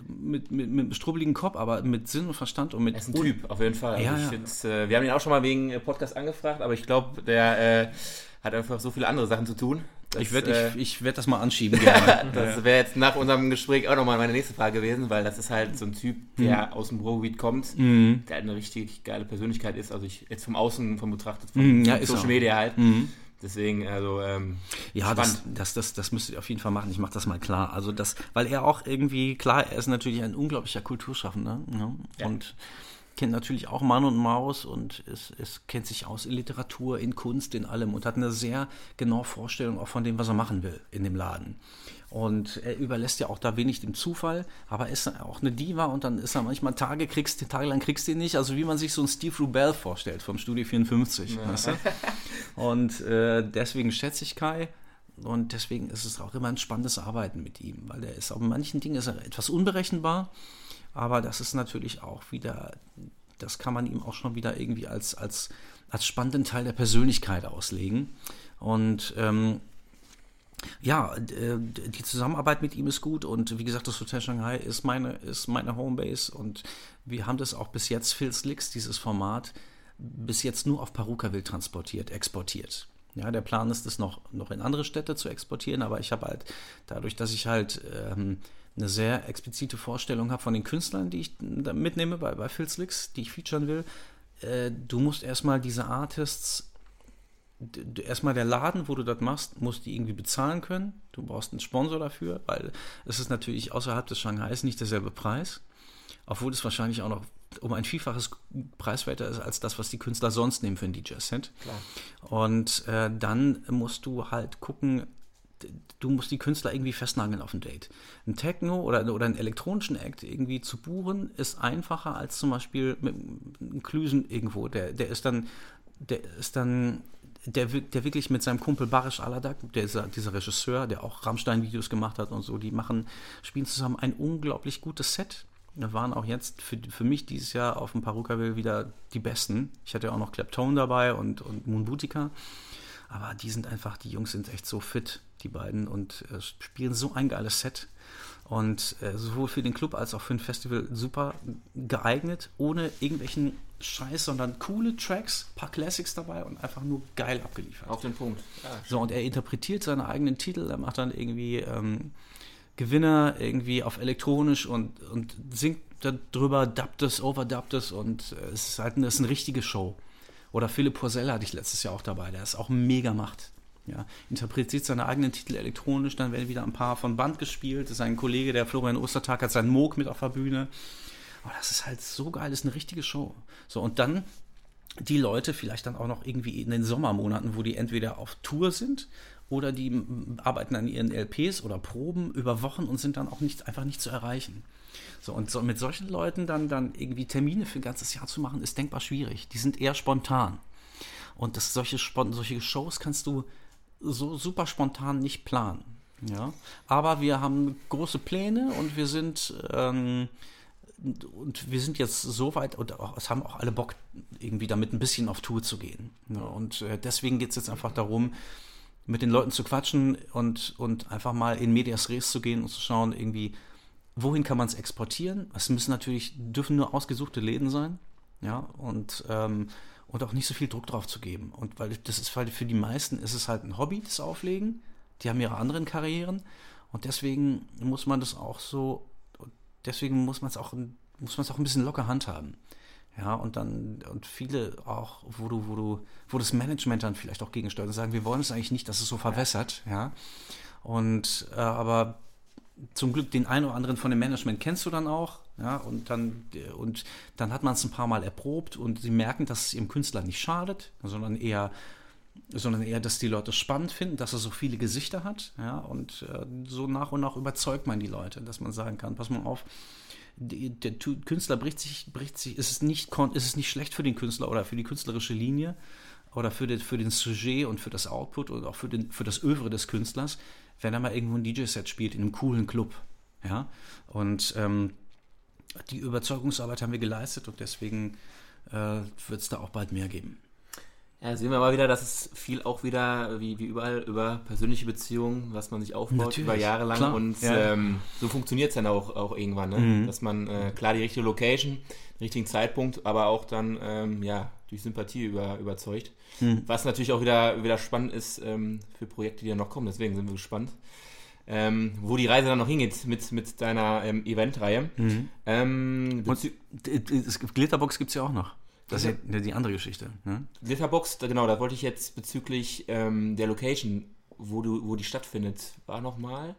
mit, mit, mit strubbeligen Kopf, aber mit Sinn und Verstand und mit. Er ist ein Typ, auf jeden Fall. Also ja, ja. Äh, wir haben ihn auch schon mal wegen Podcast angefragt, aber ich glaube, der äh, hat einfach so viele andere Sachen zu tun. Das, ich werde äh, ich, ich werd das mal anschieben das wäre jetzt nach unserem Gespräch auch nochmal meine nächste Frage gewesen, weil das ist halt so ein Typ, der mhm. aus dem Ruhrgebiet kommt, mhm. der halt eine richtig geile Persönlichkeit ist. Also ich jetzt vom Außen von betrachtet, von, mhm, ja, Social Media halt. Mhm. Deswegen, also ähm, ja, das, das, das, das müsst ihr auf jeden Fall machen. Ich mache das mal klar. Also das, weil er auch irgendwie klar, er ist natürlich ein unglaublicher Kulturschaffender ne? ja. und kennt natürlich auch Mann und Maus und es, es kennt sich aus in Literatur, in Kunst, in allem und hat eine sehr genaue Vorstellung auch von dem, was er machen will in dem Laden. Und er überlässt ja auch da wenig dem Zufall, aber er ist auch eine Diva und dann ist er manchmal Tage, kriegst, tagelang kriegst du ihn nicht, also wie man sich so einen Steve Rubell vorstellt vom Studio 54. Ja. Weißt du? Und äh, deswegen schätze ich Kai. Und deswegen ist es auch immer ein spannendes Arbeiten mit ihm, weil er ist auf manchen Dingen ist er etwas unberechenbar, aber das ist natürlich auch wieder, das kann man ihm auch schon wieder irgendwie als, als, als spannenden Teil der Persönlichkeit auslegen. Und ähm, ja, äh, die Zusammenarbeit mit ihm ist gut und wie gesagt, das Hotel Shanghai ist meine, ist meine Homebase und wir haben das auch bis jetzt, Phil Slicks, dieses Format, bis jetzt nur auf Perukaville transportiert, exportiert. Ja, der Plan ist es noch, noch in andere Städte zu exportieren, aber ich habe halt, dadurch, dass ich halt ähm, eine sehr explizite Vorstellung habe von den Künstlern, die ich mitnehme bei, bei Phil Slicks, die ich featuren will, äh, du musst erstmal diese Artists erstmal der Laden, wo du das machst, muss die irgendwie bezahlen können. Du brauchst einen Sponsor dafür, weil es ist natürlich außerhalb des Shanghais nicht derselbe Preis. Obwohl es wahrscheinlich auch noch um ein Vielfaches preiswerter ist als das, was die Künstler sonst nehmen für ein DJ-Set. Und äh, dann musst du halt gucken, du musst die Künstler irgendwie festnageln auf ein Date. Ein Techno oder, oder einen elektronischen Act irgendwie zu buchen, ist einfacher als zum Beispiel mit einem Klüsen irgendwo. Der, der ist dann, der ist dann der, der wirklich mit seinem Kumpel Barish Aladak, der ist dieser Regisseur, der auch Rammstein-Videos gemacht hat und so, die machen, spielen zusammen ein unglaublich gutes Set. Da waren auch jetzt für, für mich dieses Jahr auf dem Perukaville wieder die besten. Ich hatte ja auch noch Kleptone dabei und, und Moon Boutica. Aber die sind einfach, die Jungs sind echt so fit, die beiden, und äh, spielen so ein geiles Set. Und äh, sowohl für den Club als auch für ein Festival super geeignet, ohne irgendwelchen Scheiß, sondern coole Tracks, paar Classics dabei und einfach nur geil abgeliefert. Auf den Punkt. Ja, so, und er interpretiert seine eigenen Titel, er macht dann irgendwie ähm, Gewinner irgendwie auf elektronisch und, und singt darüber, dubbt es, overdubbt es und äh, es ist halt eine, ist eine richtige Show. Oder Philipp Porzell hatte ich letztes Jahr auch dabei, der ist auch mega macht. Ja, interpretiert seine eigenen Titel elektronisch, dann werden wieder ein paar von Band gespielt. Sein Kollege, der Florian Ostertag, hat seinen Moog mit auf der Bühne. Aber das ist halt so geil, das ist eine richtige Show. So, und dann die Leute vielleicht dann auch noch irgendwie in den Sommermonaten, wo die entweder auf Tour sind oder die arbeiten an ihren LPs oder Proben über Wochen und sind dann auch nicht, einfach nicht zu erreichen. So, und so, mit solchen Leuten dann, dann irgendwie Termine für ein ganzes Jahr zu machen, ist denkbar schwierig. Die sind eher spontan. Und das, solche, solche Shows kannst du so super spontan nicht planen. Ja? Aber wir haben große Pläne und wir sind ähm, und wir sind jetzt so weit und auch, es haben auch alle Bock, irgendwie damit ein bisschen auf Tour zu gehen. Ja, und äh, deswegen geht es jetzt einfach darum, mit den Leuten zu quatschen und, und einfach mal in Medias Res zu gehen und zu schauen, irgendwie, wohin kann man es exportieren? Es müssen natürlich, dürfen nur ausgesuchte Läden sein, ja, und, ähm, und auch nicht so viel Druck drauf zu geben. Und weil das ist, weil für die meisten ist es halt ein Hobby, das Auflegen. Die haben ihre anderen Karrieren. Und deswegen muss man das auch so deswegen muss man es auch, muss man es auch ein bisschen locker handhaben. Ja, und dann, und viele auch, wo du, wo du, wo das Management dann vielleicht auch gegensteuert und sagen, wir wollen es eigentlich nicht, dass es so verwässert, ja. Und, äh, aber zum Glück den einen oder anderen von dem Management kennst du dann auch, ja, und dann, und dann hat man es ein paar Mal erprobt und sie merken, dass es ihrem Künstler nicht schadet, sondern eher, sondern eher, dass die Leute spannend finden, dass er so viele Gesichter hat, ja, und äh, so nach und nach überzeugt man die Leute, dass man sagen kann, pass mal auf, der Künstler bricht sich, bricht sich, ist es nicht, ist es nicht schlecht für den Künstler oder für die künstlerische Linie oder für den, für den Sujet und für das Output und auch für, den, für das Övre des Künstlers, wenn er mal irgendwo ein DJ-Set spielt in einem coolen Club. Ja, und ähm, die Überzeugungsarbeit haben wir geleistet und deswegen äh, wird es da auch bald mehr geben. Ja, sehen wir mal wieder, dass es viel auch wieder, wie, wie überall, über persönliche Beziehungen, was man sich aufbaut Natürlich, über Jahre lang. Klar, und ja. ähm, so funktioniert es dann auch, auch irgendwann, ne? mhm. dass man äh, klar die richtige Location, den richtigen Zeitpunkt, aber auch dann ähm, ja, durch Sympathie über, überzeugt. Mhm. Was natürlich auch wieder, wieder spannend ist ähm, für Projekte, die dann noch kommen. Deswegen sind wir gespannt. Ähm, wo die Reise dann noch hingeht mit, mit deiner ähm, Eventreihe. Mhm. Ähm, Glitterbox gibt es ja auch noch. Das ist ja die andere Geschichte. Ne? Glitterbox, genau, da wollte ich jetzt bezüglich ähm, der Location, wo, du, wo die stattfindet, war nochmal.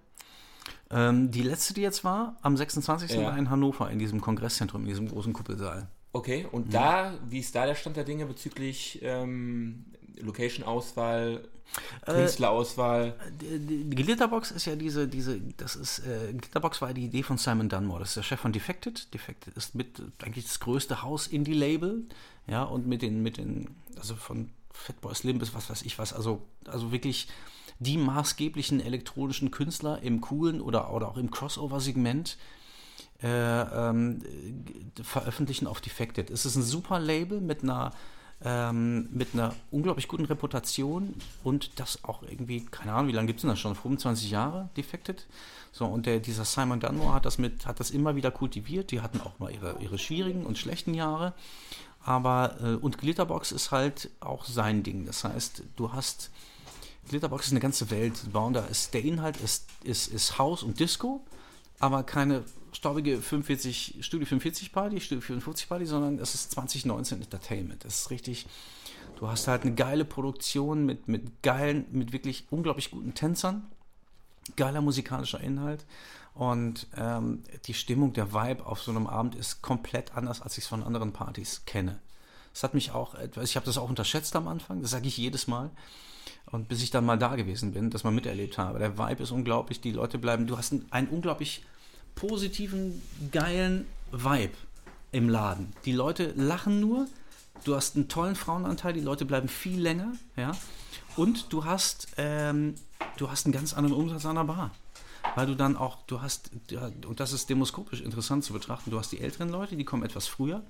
Ähm, die letzte, die jetzt war, am 26. Ja. war in Hannover, in diesem Kongresszentrum, in diesem großen Kuppelsaal. Okay, und mhm. da, wie ist da der Stand der Dinge bezüglich ähm, Location-Auswahl, äh, Künstlerauswahl? Äh, die, die, Glitterbox ist ja diese, diese, das ist, äh, Glitterbox war die Idee von Simon Dunmore, das ist der Chef von Defected. Defected ist mit eigentlich das größte Haus-Indie-Label, ja, und mit den, mit den, also von Fatboy Slim bis was weiß ich was, also, also wirklich die maßgeblichen elektronischen Künstler im coolen oder, oder auch im Crossover-Segment, äh, ähm, veröffentlichen auf Defected. Es ist ein super Label mit einer ähm, mit einer unglaublich guten Reputation und das auch irgendwie, keine Ahnung, wie lange gibt es denn das schon? 25 Jahre Defected? So, und der, dieser Simon Dunmore hat das mit, hat das immer wieder kultiviert. Die hatten auch mal ihre, ihre schwierigen und schlechten Jahre. Aber, äh, und Glitterbox ist halt auch sein Ding. Das heißt, du hast, Glitterbox ist eine ganze Welt. Da ist, der Inhalt ist, ist, ist House und Disco, aber keine staubige 45, Studio 45 Party, Studio 54 Party, sondern es ist 2019 Entertainment. Das ist richtig, du hast halt eine geile Produktion mit, mit geilen, mit wirklich unglaublich guten Tänzern, geiler musikalischer Inhalt und ähm, die Stimmung, der Vibe auf so einem Abend ist komplett anders, als ich es von anderen Partys kenne. Das hat mich auch etwas, ich habe das auch unterschätzt am Anfang, das sage ich jedes Mal. Und bis ich dann mal da gewesen bin, das mal miterlebt habe. Der Vibe ist unglaublich, die Leute bleiben, du hast ein, ein unglaublich positiven, geilen Vibe im Laden. Die Leute lachen nur, du hast einen tollen Frauenanteil, die Leute bleiben viel länger, ja. Und du hast, ähm, du hast einen ganz anderen Umsatz an der Bar. Weil du dann auch, du hast, und das ist demoskopisch interessant zu betrachten, du hast die älteren Leute, die kommen etwas früher.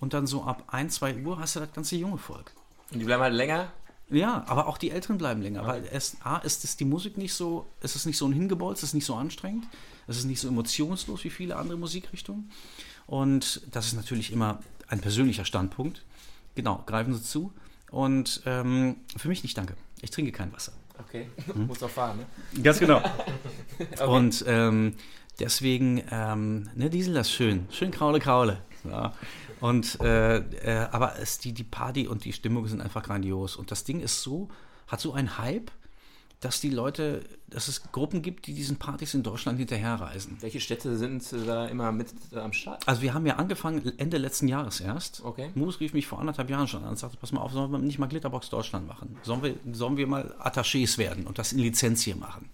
Und dann so ab 1, 2 Uhr hast du das ganze junge Volk. Und die bleiben halt länger? Ja, aber auch die Älteren bleiben länger, okay. weil es, A, ist es die Musik nicht so, es ist nicht so ein Hingebolz, es ist nicht so anstrengend. Es ist nicht so emotionslos wie viele andere Musikrichtungen. Und das ist natürlich immer ein persönlicher Standpunkt. Genau, greifen Sie zu. Und ähm, für mich nicht, danke. Ich trinke kein Wasser. Okay, hm? muss auch fahren, ne? Ganz genau. okay. Und ähm, deswegen, ähm, ne, Diesel, das ist schön. Schön Kraule, Kraule. Ja. Und, äh, äh, aber es, die, die Party und die Stimmung sind einfach grandios. Und das Ding ist so, hat so einen Hype, dass die Leute, dass es Gruppen gibt, die diesen Partys in Deutschland hinterherreisen. Welche Städte sind da immer mit am Start? Also wir haben ja angefangen Ende letzten Jahres erst. Okay. Moos rief mich vor anderthalb Jahren schon an und sagte, pass mal auf, sollen wir nicht mal Glitterbox Deutschland machen? Sollen wir, sollen wir mal Attachés werden und das in Lizenz hier machen?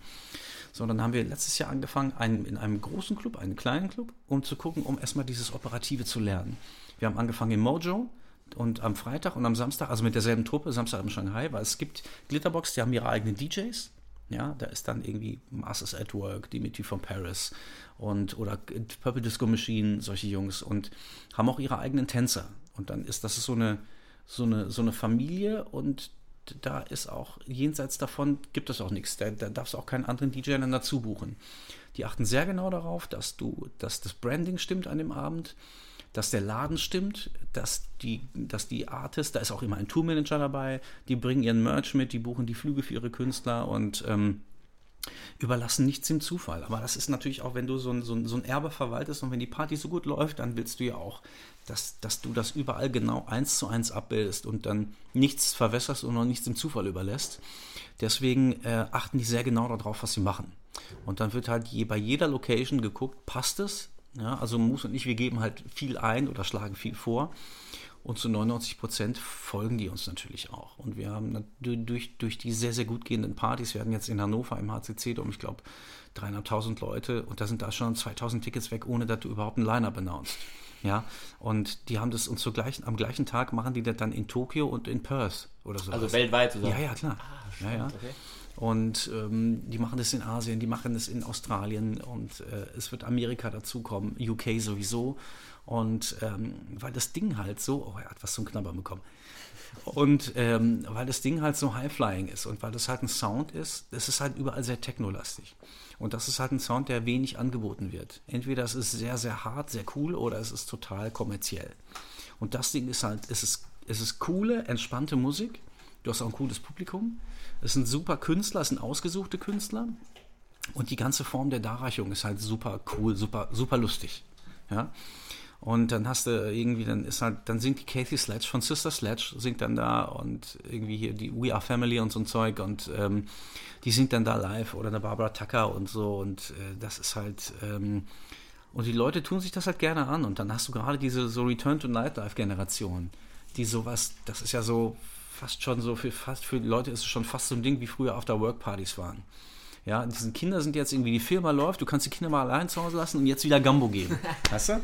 So, dann haben wir letztes Jahr angefangen, einen, in einem großen Club, einen kleinen Club, um zu gucken, um erstmal dieses Operative zu lernen. Wir haben angefangen in Mojo, und am Freitag und am Samstag, also mit derselben Truppe, Samstag in Shanghai, weil es gibt Glitterbox, die haben ihre eigenen DJs. Ja, da ist dann irgendwie Masters at Work, Dimitri von Paris und oder Purple Disco Machine, solche Jungs und haben auch ihre eigenen Tänzer. Und dann ist das ist so eine, so eine, so eine Familie und da ist auch jenseits davon gibt es auch nichts. Da, da darfst du auch keinen anderen DJ dann dazu buchen. Die achten sehr genau darauf, dass du, dass das Branding stimmt an dem Abend, dass der Laden stimmt, dass die, dass die Artists, da ist auch immer ein Tourmanager dabei, die bringen ihren Merch mit, die buchen die Flüge für ihre Künstler und ähm, überlassen nichts dem Zufall. Aber das ist natürlich auch, wenn du so ein, so ein, so ein Erbe verwaltest und wenn die Party so gut läuft, dann willst du ja auch, dass, dass du das überall genau eins zu eins abbildest und dann nichts verwässerst und noch nichts dem Zufall überlässt. Deswegen äh, achten die sehr genau darauf, was sie machen. Und dann wird halt je, bei jeder Location geguckt, passt es? Ja, also Moose und ich, wir geben halt viel ein oder schlagen viel vor. Und zu 99 Prozent folgen die uns natürlich auch. Und wir haben durch, durch die sehr, sehr gut gehenden Partys, wir hatten jetzt in Hannover im HCC um, ich glaube, dreieinhalbtausend Leute und da sind da schon 2000 Tickets weg, ohne dass du überhaupt einen Line-Up announced. Ja, und die haben das uns so am gleichen Tag machen die das dann in Tokio und in Perth oder so. Also weltweit zusammen? Ja, ja, klar. Ah, ja, ja. Okay. Und ähm, die machen das in Asien, die machen das in Australien und äh, es wird Amerika dazukommen, UK sowieso. Und ähm, weil das Ding halt so, oh, er hat was zum Knabbern bekommen. Und ähm, weil das Ding halt so high-flying ist und weil das halt ein Sound ist, das ist halt überall sehr technolastig. Und das ist halt ein Sound, der wenig angeboten wird. Entweder es ist sehr, sehr hart, sehr cool oder es ist total kommerziell. Und das Ding ist halt, es ist, es ist coole, entspannte Musik. Du hast auch ein cooles Publikum. Es sind super Künstler, es sind ausgesuchte Künstler. Und die ganze Form der Darreichung ist halt super cool, super, super lustig. Ja. Und dann hast du irgendwie, dann ist halt, dann singt die Kathy Sledge von Sister Sledge, singt dann da und irgendwie hier die We Are Family und so ein Zeug und ähm, die singt dann da live oder eine Barbara Tucker und so und äh, das ist halt, ähm, und die Leute tun sich das halt gerne an und dann hast du gerade diese so Return to Nightlife Generation, die sowas, das ist ja so fast schon so für fast für die Leute ist es schon fast so ein Ding wie früher After Work Partys waren. Ja, diese Kinder sind jetzt irgendwie, die Firma läuft, du kannst die Kinder mal allein zu Hause lassen und jetzt wieder Gambo geben. weißt du?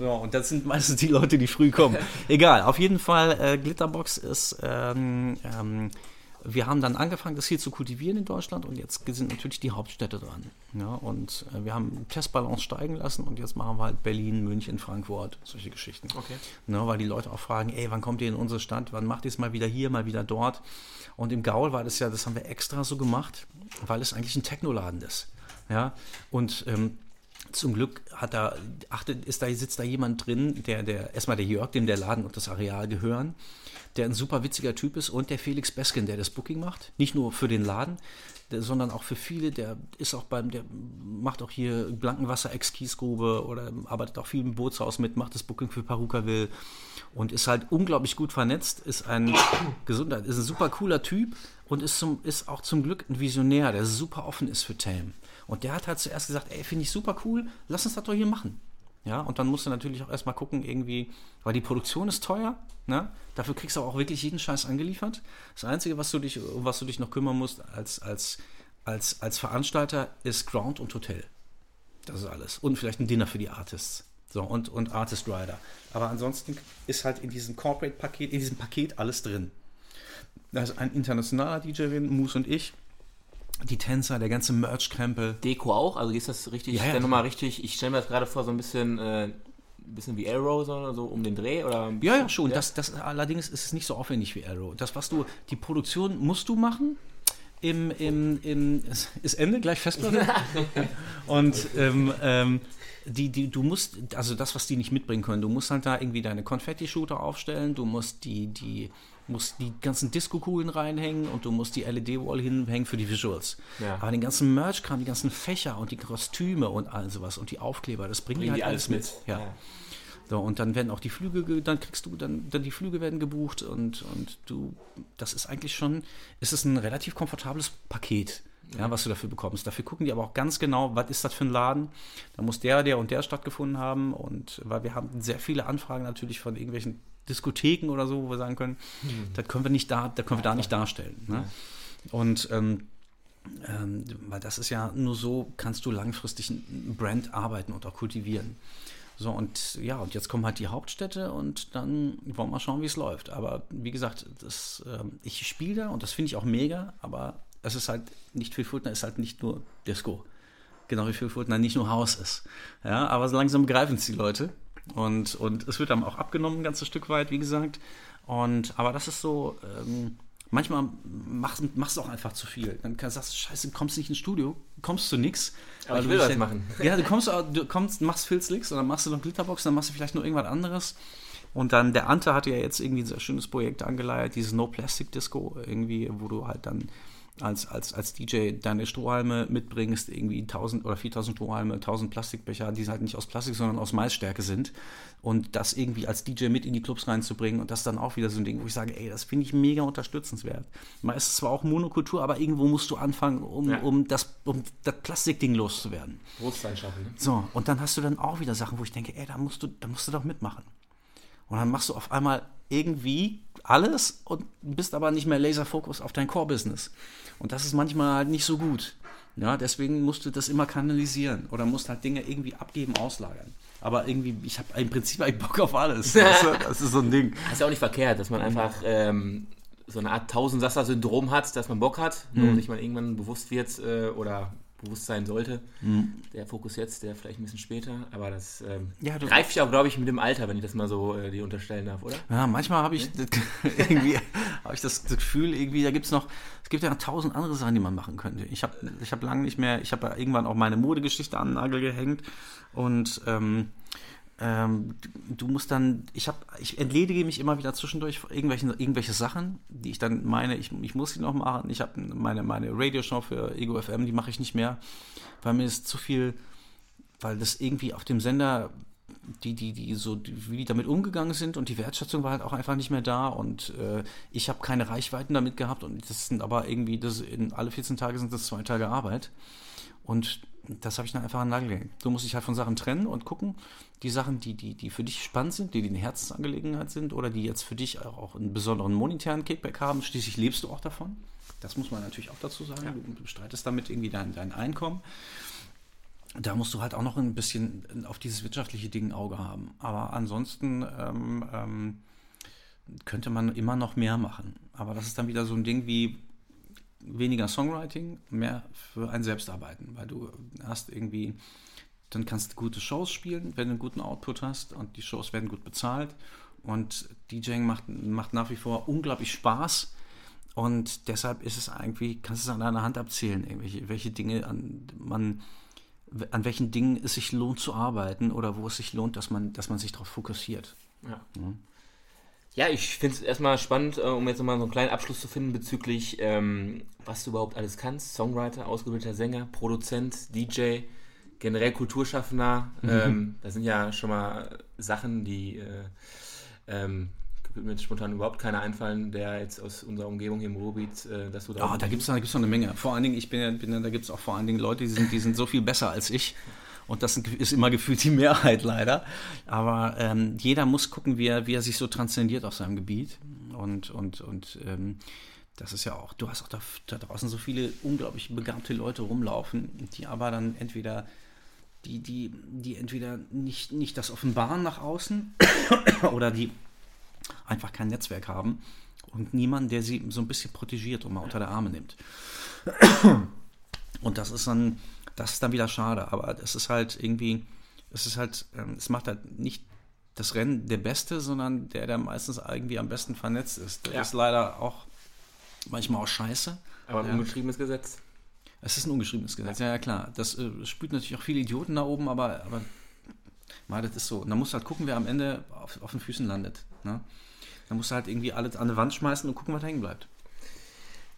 So, und das sind meistens die Leute, die früh kommen. Egal, auf jeden Fall, äh, Glitterbox ist, ähm, ähm, wir haben dann angefangen, das hier zu kultivieren in Deutschland und jetzt sind natürlich die Hauptstädte dran. Ja, und äh, wir haben Testbalance steigen lassen und jetzt machen wir halt Berlin, München, Frankfurt, solche Geschichten. Okay. Ja, weil die Leute auch fragen, ey, wann kommt ihr in unsere Stadt? Wann macht ihr es mal wieder hier, mal wieder dort? Und im Gaul war das ja, das haben wir extra so gemacht, weil es eigentlich ein Technoladen ist. Ja, und ähm, zum Glück hat da, achtet, ist da, sitzt da jemand drin, der, der, erstmal der Jörg, dem der Laden und das Areal gehören, der ein super witziger Typ ist und der Felix Beskin, der das Booking macht. Nicht nur für den Laden, der, sondern auch für viele. Der ist auch beim, der macht auch hier Blankenwasser Ex-Kiesgrube oder arbeitet auch viel im Bootshaus mit, macht das Booking für Parukaville und ist halt unglaublich gut vernetzt, ist ein Gesundheit, ist ein super cooler Typ und ist, zum, ist auch zum Glück ein Visionär, der super offen ist für Tame. Und der hat halt zuerst gesagt, ey, finde ich super cool, lass uns das doch hier machen. Ja, und dann musst du natürlich auch erstmal gucken, irgendwie, weil die Produktion ist teuer, ne? Dafür kriegst du auch wirklich jeden Scheiß angeliefert. Das Einzige, was du dich, um was du dich noch kümmern musst als, als, als, als Veranstalter, ist Ground und Hotel. Das ist alles. Und vielleicht ein Dinner für die Artists. So, und, und Artist Rider. Aber ansonsten ist halt in diesem Corporate-Paket, in diesem Paket alles drin. Da ist ein internationaler DJ, Moose und ich die Tänzer, der ganze Merch-Krempel. Deko auch? Also ist das richtig, ja, ja. nochmal richtig, ich stelle mir das gerade vor, so ein bisschen, äh, ein bisschen wie Arrow, so, so um den Dreh? Oder? Ja, ja, schon. Ja? Das, das, allerdings ist es nicht so aufwendig wie Arrow. Das, was du, die Produktion musst du machen. Im, im, im, ist Ende gleich Festplatte? Und ähm, ähm, die, die, du musst, also das, was die nicht mitbringen können, du musst halt da irgendwie deine Konfetti-Shooter aufstellen, du musst die, die, musst die ganzen Disco-Kugeln reinhängen und du musst die LED-Wall hinhängen für die Visuals. Ja. Aber den ganzen Merch-Kram, die ganzen Fächer und die Kostüme und all sowas und die Aufkleber, das bringen, bringen die halt alles mit. mit. Ja. ja. So, und dann werden auch die Flüge, dann kriegst du, dann, dann die Flüge werden gebucht und, und du, das ist eigentlich schon, ist es ein relativ komfortables Paket ja, was du dafür bekommst. Dafür gucken die aber auch ganz genau, was ist das für ein Laden. Da muss der, der und der stattgefunden haben. Und weil wir haben sehr viele Anfragen natürlich von irgendwelchen Diskotheken oder so, wo wir sagen können, hm. das können wir nicht da, da können wir da nicht darstellen. Ne? Und ähm, ähm, weil das ist ja nur so, kannst du langfristig ein Brand arbeiten und auch kultivieren. So, und ja, und jetzt kommen halt die Hauptstädte und dann wollen wir mal schauen, wie es läuft. Aber wie gesagt, das, ähm, ich spiele da und das finde ich auch mega, aber es ist halt nicht viel Fultner ist halt nicht nur Disco. Genau wie viel Fultner nicht nur Haus ist. Ja, aber so langsam begreifen es die Leute. Und, und es wird dann auch abgenommen, ein ganzes Stück weit, wie gesagt. Und, aber das ist so, ähm, manchmal machst, machst du auch einfach zu viel. Dann kannst, sagst du, scheiße, du kommst nicht ins Studio, kommst zu nichts. Aber ich will das ja, machen. Ja, du kommst, du kommst, machst Filzlicks und dann machst du noch Glitterbox, dann machst du vielleicht noch irgendwas anderes. Und dann, der Ante hatte ja jetzt irgendwie ein sehr schönes Projekt angeleiert, dieses No Plastic Disco, irgendwie, wo du halt dann als, als, als DJ deine Strohhalme mitbringst, irgendwie 1000 oder 4000 Strohhalme, 1000 Plastikbecher, die halt nicht aus Plastik, sondern aus Maisstärke sind. Und das irgendwie als DJ mit in die Clubs reinzubringen und das dann auch wieder so ein Ding, wo ich sage, ey, das finde ich mega unterstützenswert. Mal ist zwar auch Monokultur, aber irgendwo musst du anfangen, um, Ja. um, das, um das Plastikding loszuwerden. Bewusstsein schaffen. Ne? So, und dann hast du dann auch wieder Sachen, wo ich denke, ey, da musst du, da musst du doch mitmachen. Und dann machst du auf einmal irgendwie alles und bist aber nicht mehr Laserfokus auf dein Core-Business. Und das ist manchmal halt nicht so gut. Ja, deswegen musst du das immer kanalisieren oder musst halt Dinge irgendwie abgeben, auslagern. Aber irgendwie, ich habe im Prinzip eigentlich Bock auf alles. Du? Das ist so ein Ding. Das ist ja auch nicht verkehrt, dass man einfach ähm, so eine Art Tausendsasser-Syndrom hat, dass man Bock hat, Mhm. wo sich man irgendwann bewusst wird äh, oder bewusst sein sollte. Mhm. Der Fokus jetzt, der vielleicht ein bisschen später, aber das ähm, Ja, du- reift ja auch, glaube ich, mit dem Alter, wenn ich das mal so äh, dir unterstellen darf, oder? Ja, manchmal habe ich irgendwie habe ich das Gefühl, irgendwie, da gibt es noch, es gibt ja noch tausend andere Sachen, die man machen könnte. Ich habe ich hab lange nicht mehr, ich habe ja irgendwann auch meine Modegeschichte an den Nagel gehängt und ähm, ähm, du musst dann, ich habe, ich entledige mich immer wieder zwischendurch irgendwelchen, irgendwelche Sachen, die ich dann meine, ich, ich muss sie noch machen. Ich habe meine, meine Radioshow für Ego FM, die mache ich nicht mehr, weil mir ist zu viel, weil das irgendwie auf dem Sender die, die, die so, die, wie die damit umgegangen sind und die Wertschätzung war halt auch einfach nicht mehr da und äh, ich habe keine Reichweiten damit gehabt und das sind aber irgendwie, das in alle 14 Tage sind das zwei Tage Arbeit und das habe ich dann einfach an den Nagel gehängt. Du musst dich halt von Sachen trennen und gucken, die Sachen, die, die, die für dich spannend sind, die, die eine Herzensangelegenheit sind oder die jetzt für dich auch, einen besonderen monetären Kickback haben, schließlich lebst du auch davon. Das muss man natürlich auch dazu sagen. Du bestreitest damit irgendwie dein, dein Einkommen da musst du halt auch noch ein bisschen auf dieses wirtschaftliche Ding ein Auge haben. Aber ansonsten ähm, ähm, könnte man immer noch mehr machen. Aber das ist dann wieder so ein Ding wie weniger Songwriting, mehr für ein Selbstarbeiten, weil du hast irgendwie, dann kannst du gute Shows spielen, wenn du einen guten Output hast und die Shows werden gut bezahlt und DJing macht, macht nach wie vor unglaublich Spaß. Und deshalb ist es eigentlich, kannst du es an deiner Hand abzählen, irgendwelche, welche Dinge an, man, an welchen Dingen es sich lohnt zu arbeiten oder wo es sich lohnt, dass man, dass man sich darauf fokussiert. Ja. Ja, ich finde es erstmal spannend, äh, um jetzt nochmal so einen kleinen Abschluss zu finden bezüglich, ähm, was du überhaupt alles kannst. Songwriter, ausgebildeter Sänger, Produzent, DJ, generell Kulturschaffender. Ähm, das sind ja schon mal Sachen, die äh, ähm, mir spontan überhaupt keiner einfallen, der jetzt aus unserer Umgebung hier im Ruhrgebiet, äh, dass du da... Ah, da gibt es da gibt's noch eine Menge. Vor allen Dingen, ich bin ja, bin ja da gibt es auch vor allen Dingen Leute, die sind, die sind so viel besser als ich. Und das ist immer gefühlt die Mehrheit leider. Aber ähm, jeder muss gucken, wie er, wie er sich so transzendiert auf seinem Gebiet. Und, und, und ähm, das ist ja auch, du hast auch da, da draußen so viele unglaublich begabte Leute rumlaufen, die aber dann entweder die, die, die entweder nicht, nicht das offenbaren nach außen oder die einfach kein Netzwerk haben und niemanden, der sie so ein bisschen protegiert und mal unter der Arme nimmt. Und das ist dann, das ist dann wieder schade, aber es ist halt irgendwie, es ist halt, ähm, es macht halt nicht das Rennen der Beste, sondern der, der meistens irgendwie am besten vernetzt ist. Das Ja. ist leider auch manchmal auch scheiße. aber ein Ja. ungeschriebenes Gesetz. Es ist ein ungeschriebenes Gesetz, ja, ja klar. Das äh, spürt natürlich auch viele Idioten da oben, aber, aber mal, das ist so. Und dann musst du halt gucken, wer am Ende auf, auf den Füßen landet. Ne? Dann musst du halt irgendwie alles an die Wand schmeißen und gucken, was hängen bleibt.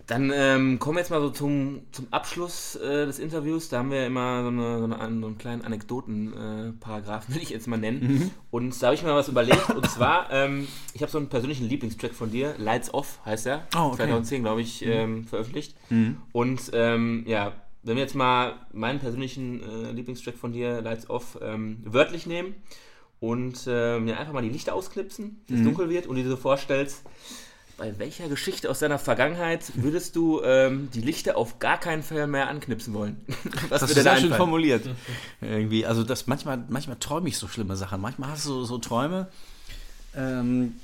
Dann ähm, kommen wir jetzt mal so zum, zum Abschluss äh, des Interviews. Da haben wir immer so, eine, so, eine, so einen kleinen Anekdoten-Paragraphen, will ich jetzt mal nennen. Und da habe ich mir mal was überlegt. Und zwar, ähm, ich habe so einen persönlichen Lieblingstrack von dir, Lights Off heißt er. Oh, okay. 2010, glaube ich, ähm, veröffentlicht. Und ähm, ja, wenn wir jetzt mal meinen persönlichen äh, Lieblingstrack von dir, Lights Off, ähm, wörtlich nehmen und ähm, ja, einfach mal die Lichter ausknipsen, bis es dunkel wird und dir so vorstellst, bei welcher Geschichte aus deiner Vergangenheit würdest du ähm, die Lichter auf gar keinen Fall mehr anknipsen wollen? Was Das ist da sehr schön einfallen? formuliert. Irgendwie, also das manchmal, manchmal träume ich so schlimme Sachen. Manchmal hast du so, so Träume. Ähm,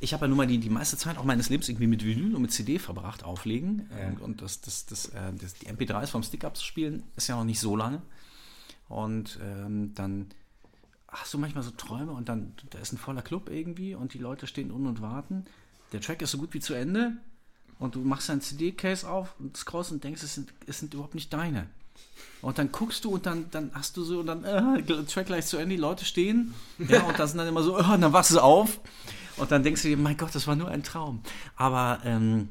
ich habe ja nun mal die, die meiste Zeit auch meines Lebens irgendwie mit Vinyl und mit CD verbracht, auflegen. Und, und das, das, das, äh, das, die MP3s vom Stick abzuspielen, ist ja noch nicht so lange. Und ähm, dann hast du manchmal so Träume und dann, da ist ein voller Club irgendwie und die Leute stehen unten und warten. Der Track ist so gut wie zu Ende und du machst dein CD-Case auf und scrollst und denkst, es sind, es sind überhaupt nicht deine. Und dann guckst du und dann, dann hast du so, und dann, äh, Track gleich zu Ende, die Leute stehen, ja, und da sind dann immer so, äh, und dann wachst du auf und dann denkst du dir, mein Gott, das war nur ein Traum. Aber ähm,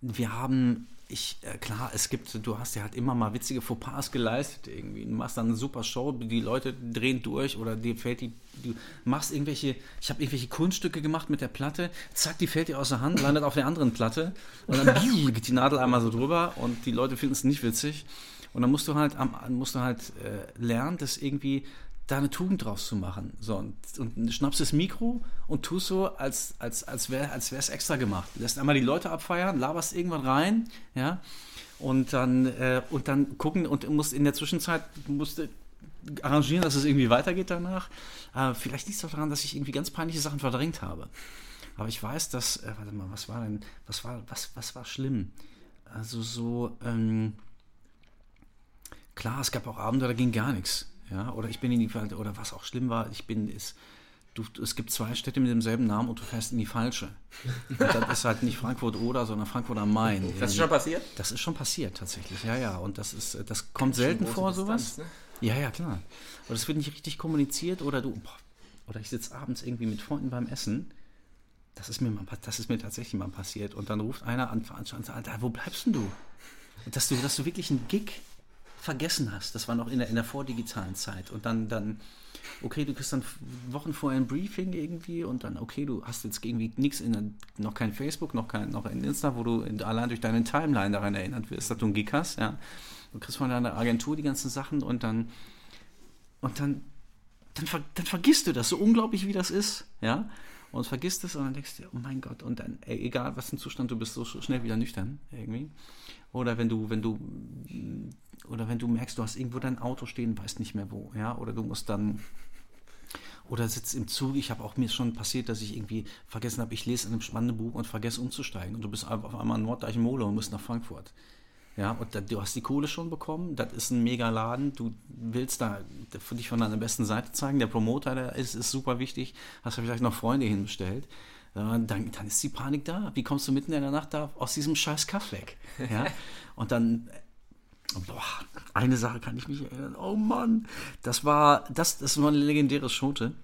wir haben, ich, äh, klar, es gibt, du hast ja halt immer mal witzige Fauxpas geleistet irgendwie. Du machst dann eine super Show, die Leute drehen durch oder dir fällt die, du machst irgendwelche, ich habe irgendwelche Kunststücke gemacht mit der Platte, zack, die fällt dir aus der Hand, landet auf der anderen Platte und dann geht die Nadel einmal so drüber und die Leute finden es nicht witzig. Und dann musst du halt, musst du halt äh, lernen, das irgendwie da eine Tugend draus zu machen. So, und, und schnappst das Mikro und tust so, als, als, als wäre als es extra gemacht. Lässt einmal die Leute abfeiern, laberst irgendwann rein, ja, und dann, äh, und dann gucken und musst in der Zwischenzeit musst arrangieren, dass es irgendwie weitergeht danach. Äh, vielleicht liegt es daran, dass ich irgendwie ganz peinliche Sachen verdrängt habe. Aber ich weiß, dass, äh, warte mal, was war denn, was war, was, was war schlimm? Also so, ähm, klar, es gab auch Abende, da ging gar nichts. Ja, oder ich bin in die oder was auch schlimm war, ich bin ist du, es gibt zwei Städte mit demselben Namen und du fährst in die falsche. Und das ist halt nicht Frankfurt oder, sondern Frankfurt am Main. Das ist schon passiert? Das ist schon passiert tatsächlich. Ja, ja, und das ist das kommt selten vor sowas. ne? Ja, ja, klar. Aber das wird nicht richtig kommuniziert oder du oder ich sitze abends irgendwie mit Freunden beim Essen. Das ist mir mal, das ist mir tatsächlich mal passiert und dann ruft einer an und sagt, Alter, wo bleibst denn du? Dass du, dass du wirklich einen Gig vergessen hast. Das war noch in der, in der vordigitalen Zeit. Und dann, dann, okay, du kriegst dann Wochen vorher ein Briefing irgendwie und dann, okay, du hast jetzt irgendwie nichts in noch kein Facebook, noch kein, noch in Insta, wo du in, allein durch deine Timeline daran erinnert wirst, dass du einen Gig hast, ja. Du kriegst von deiner Agentur die ganzen Sachen und dann, und dann, dann, dann vergisst du das, so unglaublich wie das ist, ja und vergisst es und dann denkst du, oh mein Gott, und dann, ey, egal was ein Zustand, du bist so schnell wieder nüchtern irgendwie. Oder wenn du, wenn du, oder wenn du merkst, du hast irgendwo dein Auto stehen, weißt nicht mehr wo, ja, oder du musst dann, oder sitzt im Zug, ich habe auch mir schon passiert, dass ich irgendwie vergessen habe, ich lese in einem spannenden Buch und vergesse umzusteigen und du bist auf einmal in Norddeich Mole und musst nach Frankfurt. Ja, und da, du hast die Kohle schon bekommen, das ist ein mega Laden, du willst da für dich von deiner besten Seite zeigen, der Promoter, der ist, ist super wichtig, hast du vielleicht noch Freunde hinbestellt, dann, dann ist die Panik da. Wie kommst du mitten in der Nacht da aus diesem scheiß Kaff weg? Ja? Und dann, boah, eine Sache kann ich mich erinnern, oh Mann, das war, das, das war eine legendäre Schote.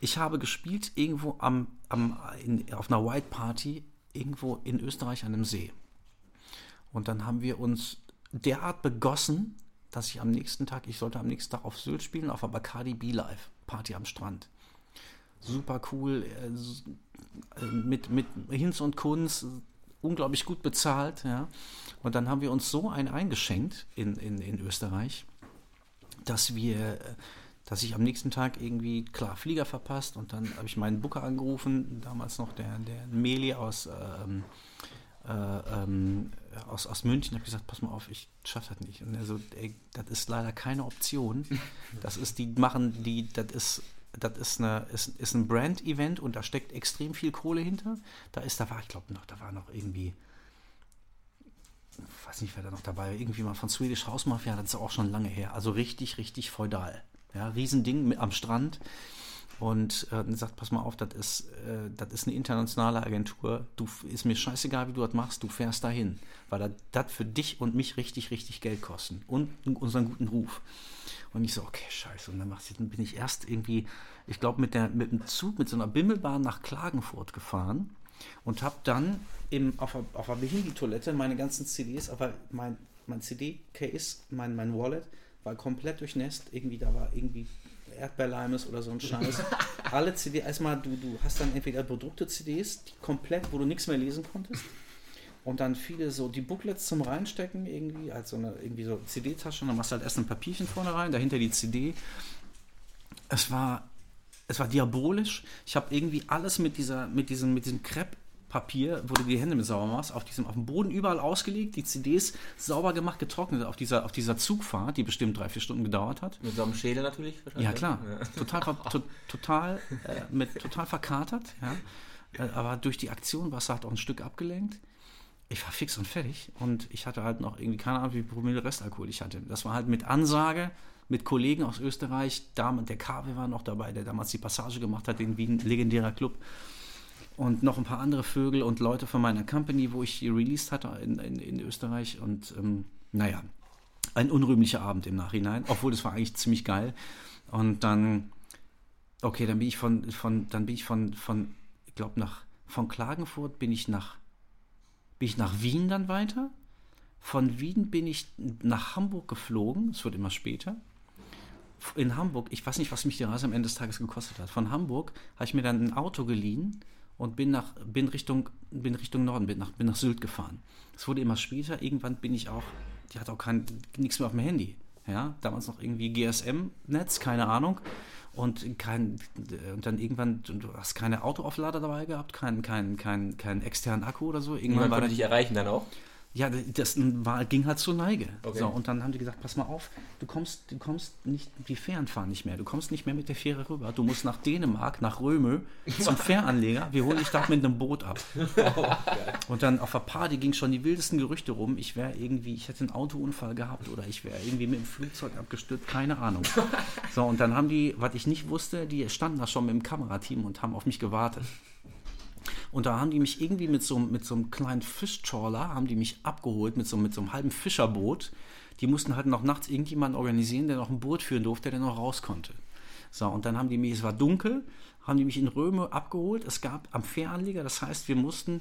Ich habe gespielt irgendwo am, am, in, auf einer White Party irgendwo in Österreich an einem See. Und dann haben wir uns derart begossen, dass ich am nächsten Tag, ich sollte am nächsten Tag auf Sylt spielen, auf der Bacardi B-Live, Party am Strand. Super cool, äh, mit, mit Hinz und Kunz, unglaublich gut bezahlt. Ja. Und dann haben wir uns so ein eingeschenkt in, in, in Österreich, dass wir, dass ich am nächsten Tag irgendwie, klar, Flieger verpasst und dann habe ich meinen Booker angerufen, damals noch der, der Meli aus ähm, äh, ähm, aus, aus München, habe gesagt, pass mal auf, ich schaffe das nicht. Und er so, ey, das ist leider keine Option. Das ist, die machen, die, das ist, das ist, eine, ist, ist ein Brand-Event und da steckt extrem viel Kohle hinter. Da ist, da war, ich glaube noch, da war noch irgendwie, ich weiß nicht, wer da noch dabei war, irgendwie mal von Swedish House Mafia, das ist auch schon lange her. Also richtig, richtig feudal. Ja, Riesending am Strand und äh, sagt, pass mal auf, das ist, äh, ist eine internationale Agentur. Du ist mir scheißegal, wie du das machst, du fährst dahin, weil das für dich und mich richtig, richtig Geld kosten und unseren guten Ruf. Und ich so, okay, scheiße. Und dann, dann bin ich erst irgendwie, ich glaube, mit, mit dem Zug, mit so einer Bimmelbahn nach Klagenfurt gefahren und habe dann im, auf, auf der Behindi-Toilette meine ganzen CDs, aber mein, mein CD-Case, mein, mein Wallet war komplett durchnässt. Irgendwie, da war irgendwie Erdbeerleimes oder so ein Scheiß. Alle CDs, erstmal, du, du hast dann entweder bedruckte CDs, die komplett, wo du nichts mehr lesen konntest. Und dann viele so die Booklets zum Reinstecken, irgendwie, als so eine irgendwie so CD-Tasche. Und dann machst du halt erst ein Papierchen vorne rein, dahinter die CD. Es war, es war diabolisch. Ich habe irgendwie alles mit dieser, mit diesem, mit diesem Crepe Papier, wo du die Hände mit sauber machst, auf, diesem, auf dem Boden überall ausgelegt, die CDs sauber gemacht, getrocknet auf dieser, auf dieser Zugfahrt, die bestimmt drei, vier Stunden gedauert hat. Mit so einem Schädel natürlich? Ja, klar. Ja. Total, to, total, äh, mit, total verkatert, ja. Äh, aber durch die Aktion war es halt auch ein Stück abgelenkt. Ich war fix und fertig und ich hatte halt noch irgendwie keine Ahnung, wie Promille Restalkohol ich hatte. Das war halt mit Ansage, mit Kollegen aus Österreich. der KW war noch dabei, der damals die Passage gemacht hat, in Wien, legendärer Club und noch ein paar andere Vögel und Leute von meiner Company, wo ich released hatte in, in, in Österreich. Und ähm, naja, ein unrühmlicher Abend im Nachhinein, obwohl das war eigentlich ziemlich geil. Und dann, okay, dann bin ich von, von dann bin ich von, von ich glaube, nach von Klagenfurt bin ich nach bin ich nach Wien dann weiter. Von Wien bin ich nach Hamburg geflogen. Es wird immer später. In Hamburg, ich weiß nicht, was mich die Reise am Ende des Tages gekostet hat. Von Hamburg habe ich mir dann ein Auto geliehen und bin nach bin Richtung bin Richtung Norden bin nach bin nach Sylt gefahren. Es wurde immer später. Irgendwann bin ich auch, die hat auch kein nichts mehr auf dem Handy. Ja, damals noch irgendwie GSM-Netz, keine Ahnung. Und kein, und dann irgendwann, du hast keine Autoauflader dabei gehabt, keinen kein, kein, kein externen Akku oder so. Irgendwann Irgendwann war konnte dich erreichen dann auch. Ja, das war, ging halt zur Neige. Okay. So, und dann haben die gesagt, pass mal auf, du kommst, du kommst nicht, die Fähren fahren nicht mehr. Du kommst nicht mehr mit der Fähre rüber. Du musst nach Dänemark, nach Röme, zum Fähranleger. Wir holen dich da mit einem Boot ab. und dann auf der Party ging schon die wildesten Gerüchte rum. Ich wäre irgendwie, ich hätte einen Autounfall gehabt oder ich wäre irgendwie mit dem Flugzeug abgestürzt, keine Ahnung. So, und dann haben die, was ich nicht wusste, die standen da schon mit dem Kamerateam und haben auf mich gewartet. Und da haben die mich irgendwie mit so, mit so einem kleinen Fischtrawler, haben die mich abgeholt mit so, mit so einem halben Fischerboot. Die mussten halt noch nachts irgendjemanden organisieren, der noch ein Boot führen durfte, der noch raus konnte. So, und dann haben die mich, es war dunkel, haben die mich in Röme abgeholt. Es gab am Fähranleger, das heißt, wir mussten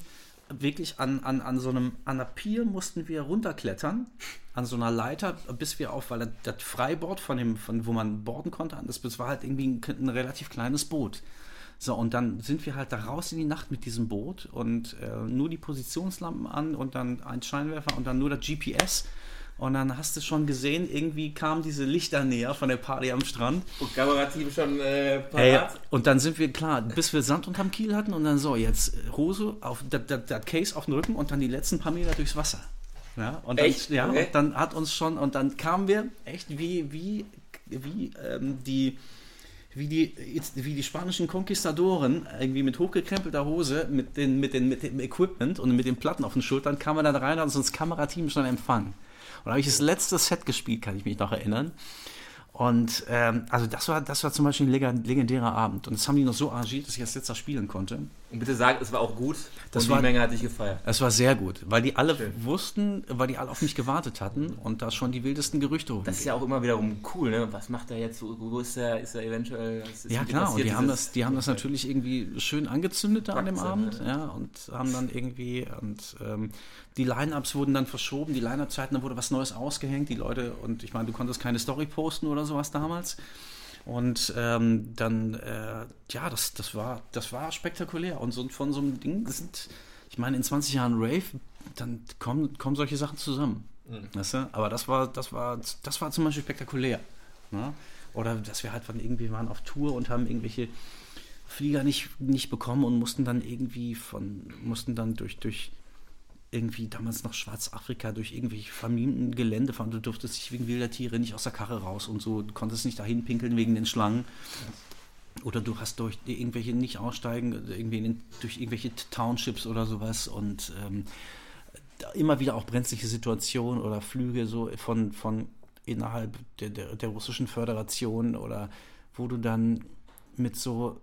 wirklich an, an, an so einem, an einer Pier mussten wir runterklettern, an so einer Leiter, bis wir auf, weil das, Freibord von dem, von wo man borden konnte, das, das war halt irgendwie ein, ein relativ kleines Boot. So, und dann sind wir halt da raus in die Nacht mit diesem Boot und äh, nur die Positionslampen an und dann ein Scheinwerfer und dann nur das GPS. Und dann hast du schon gesehen, irgendwie kamen diese Lichter näher von der Party am Strand. Und Kamerateam schon äh, Ey, und dann sind wir klar, bis wir Sand unterm Kiel hatten und dann so, jetzt Hose auf das, Case auf den Rücken und dann die letzten paar Meter durchs Wasser. Ja, und dann, Echt? ja, Okay. und dann hat uns schon, und dann kamen wir echt wie, wie, wie ähm, die wie die, wie die spanischen Konquistadoren, irgendwie mit hochgekrempelter Hose, mit, den, mit, den, mit dem Equipment und mit den Platten auf den Schultern, kamen dann rein und uns das Kamerateam schon empfangen. Und da habe ich das letzte Set gespielt, kann ich mich noch erinnern. Und ähm, also das war, das war zum Beispiel ein leg- legendärer Abend. Und das haben die noch so arrangiert, dass ich das jetzt da spielen konnte. Und bitte sag, es war auch gut. Das und war- die Menge hat dich gefeiert. Es war sehr gut, weil die alle Schön. wussten, weil die alle auf mich gewartet hatten und da schon die wildesten Gerüchte Das ist ja auch immer wiederum cool, ne? Was macht er jetzt? Wo, ist er? Ist er eventuell. Ist Ja und die haben, das, die haben das natürlich irgendwie schön angezündet da an dem Abend, ne? ja, und haben dann irgendwie, und ähm, die Line-Ups wurden dann verschoben, die Line-Up-Zeiten, da wurde was Neues ausgehängt, die Leute, und ich meine, du konntest keine Story posten oder sowas damals. Und ähm, dann, äh, ja, das, das, war, das war spektakulär. Und so, von so einem Ding sind, ich meine, in 20 Jahren Rave, dann kommen, kommen solche Sachen zusammen. Weißt du? Aber das war, das war, das war zum Beispiel spektakulär. Ne? Oder dass wir halt von irgendwie waren auf Tour und haben irgendwelche Flieger nicht, nicht bekommen und mussten dann irgendwie von, mussten dann durch, durch irgendwie damals noch Schwarzafrika durch irgendwelche vermiemten Gelände fahren. Du durftest dich wegen wilder Tiere nicht aus der Karre raus und so. Du konntest nicht dahin pinkeln wegen den Schlangen. Oder du hast durch irgendwelche nicht aussteigen, irgendwie in durch irgendwelche Townships oder sowas und ähm, immer wieder auch brenzliche Situationen oder Flüge so von, von innerhalb der, der, der russischen Föderation oder wo du dann mit so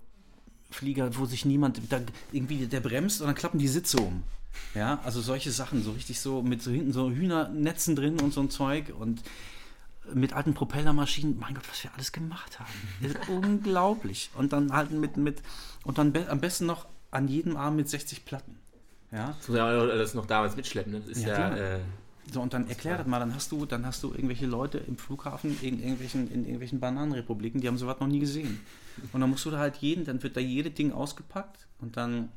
Flieger, wo sich niemand, da irgendwie der bremst und dann klappen die Sitze um. Ja, also solche Sachen, so richtig so mit so hinten so Hühnernetzen drin und so ein Zeug und mit alten Propellermaschinen, mein Gott, was wir alles gemacht haben. Das ist unglaublich. Und dann halt mit, mit und dann be am besten noch an jedem Arm mit 60 Platten. Ja, Das muss ja das noch damals mitschleppen, ne? Das ist Ja, ja. äh, so, und dann erklär das mal, dann hast du, dann hast du irgendwelche Leute im Flughafen in irgendwelchen, in irgendwelchen Bananenrepubliken, die haben sowas noch nie gesehen. Und dann musst du da halt jeden, dann wird da jede Ding ausgepackt und dann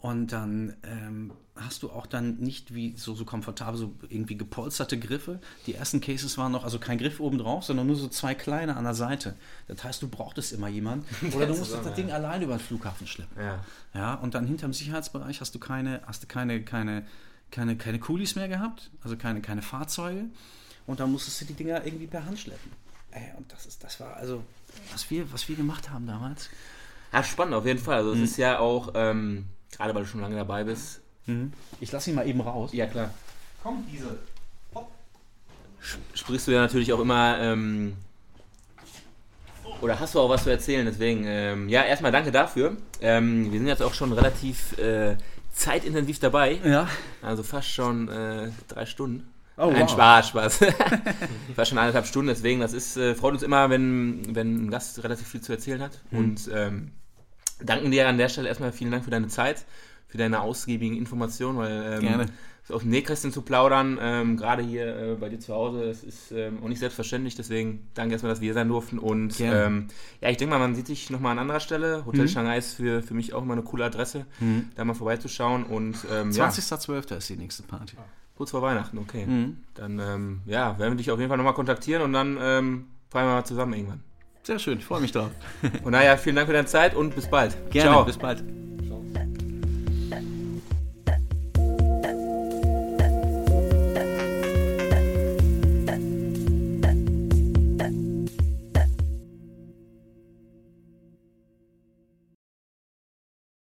und dann ähm, hast du auch dann nicht wie so, so komfortabel, so irgendwie gepolsterte Griffe. Die ersten Cases waren noch, also kein Griff oben drauf, sondern nur so zwei kleine an der Seite. Das heißt, du brauchtest immer jemanden. Oder du musstest das Ding alleine über den Flughafen schleppen. ja. Ja, und dann hinterm Sicherheitsbereich hast du keine, hast du keine, keine, keine, keine Kulis mehr gehabt, also keine, keine Fahrzeuge. Und dann musstest du die Dinger irgendwie per Hand schleppen. Ey, und das ist, das war also, was wir, was wir gemacht haben damals. ja, spannend auf jeden Fall. Also, Mhm. es ist ja auch, ähm, gerade weil du schon lange dabei bist. Ich lasse ihn mal eben raus. Ja, klar. Komm, diese. Sprichst du ja natürlich auch immer, ähm, oder hast du auch was zu erzählen, deswegen, ähm, ja, erstmal danke dafür. Ähm, wir sind jetzt auch schon relativ äh, zeitintensiv dabei, Ja. also fast schon äh, drei Stunden. Oh, Ein wow. Spaß, Spaß. fast schon eineinhalb Stunden, deswegen, das ist, äh, freut uns immer, wenn, wenn ein Gast relativ viel zu erzählen hat. Mhm. Und ähm, danken dir an der Stelle erstmal vielen Dank für deine Zeit, für deine ausgiebigen Informationen, weil ähm, Gerne. aus dem Nähkästchen zu plaudern, ähm, gerade hier äh, bei dir zu Hause, das ist ähm, auch nicht selbstverständlich, deswegen danke erstmal, dass wir hier sein durften und ähm, ja, ich denke mal, man sieht sich nochmal an anderer Stelle. Hotel Mhm. Shanghai ist für, für mich auch immer eine coole Adresse, da mal vorbeizuschauen und ähm, ja, 20.12. ist die nächste Party. kurz vor Weihnachten, okay. Mhm. Dann ähm, ja, werden wir dich auf jeden Fall nochmal kontaktieren und dann ähm, fahren wir mal zusammen irgendwann. Sehr schön, ich freue mich drauf. Von daher, vielen Dank für deine Zeit und bis bald. Gerne, Ciao. bis bald.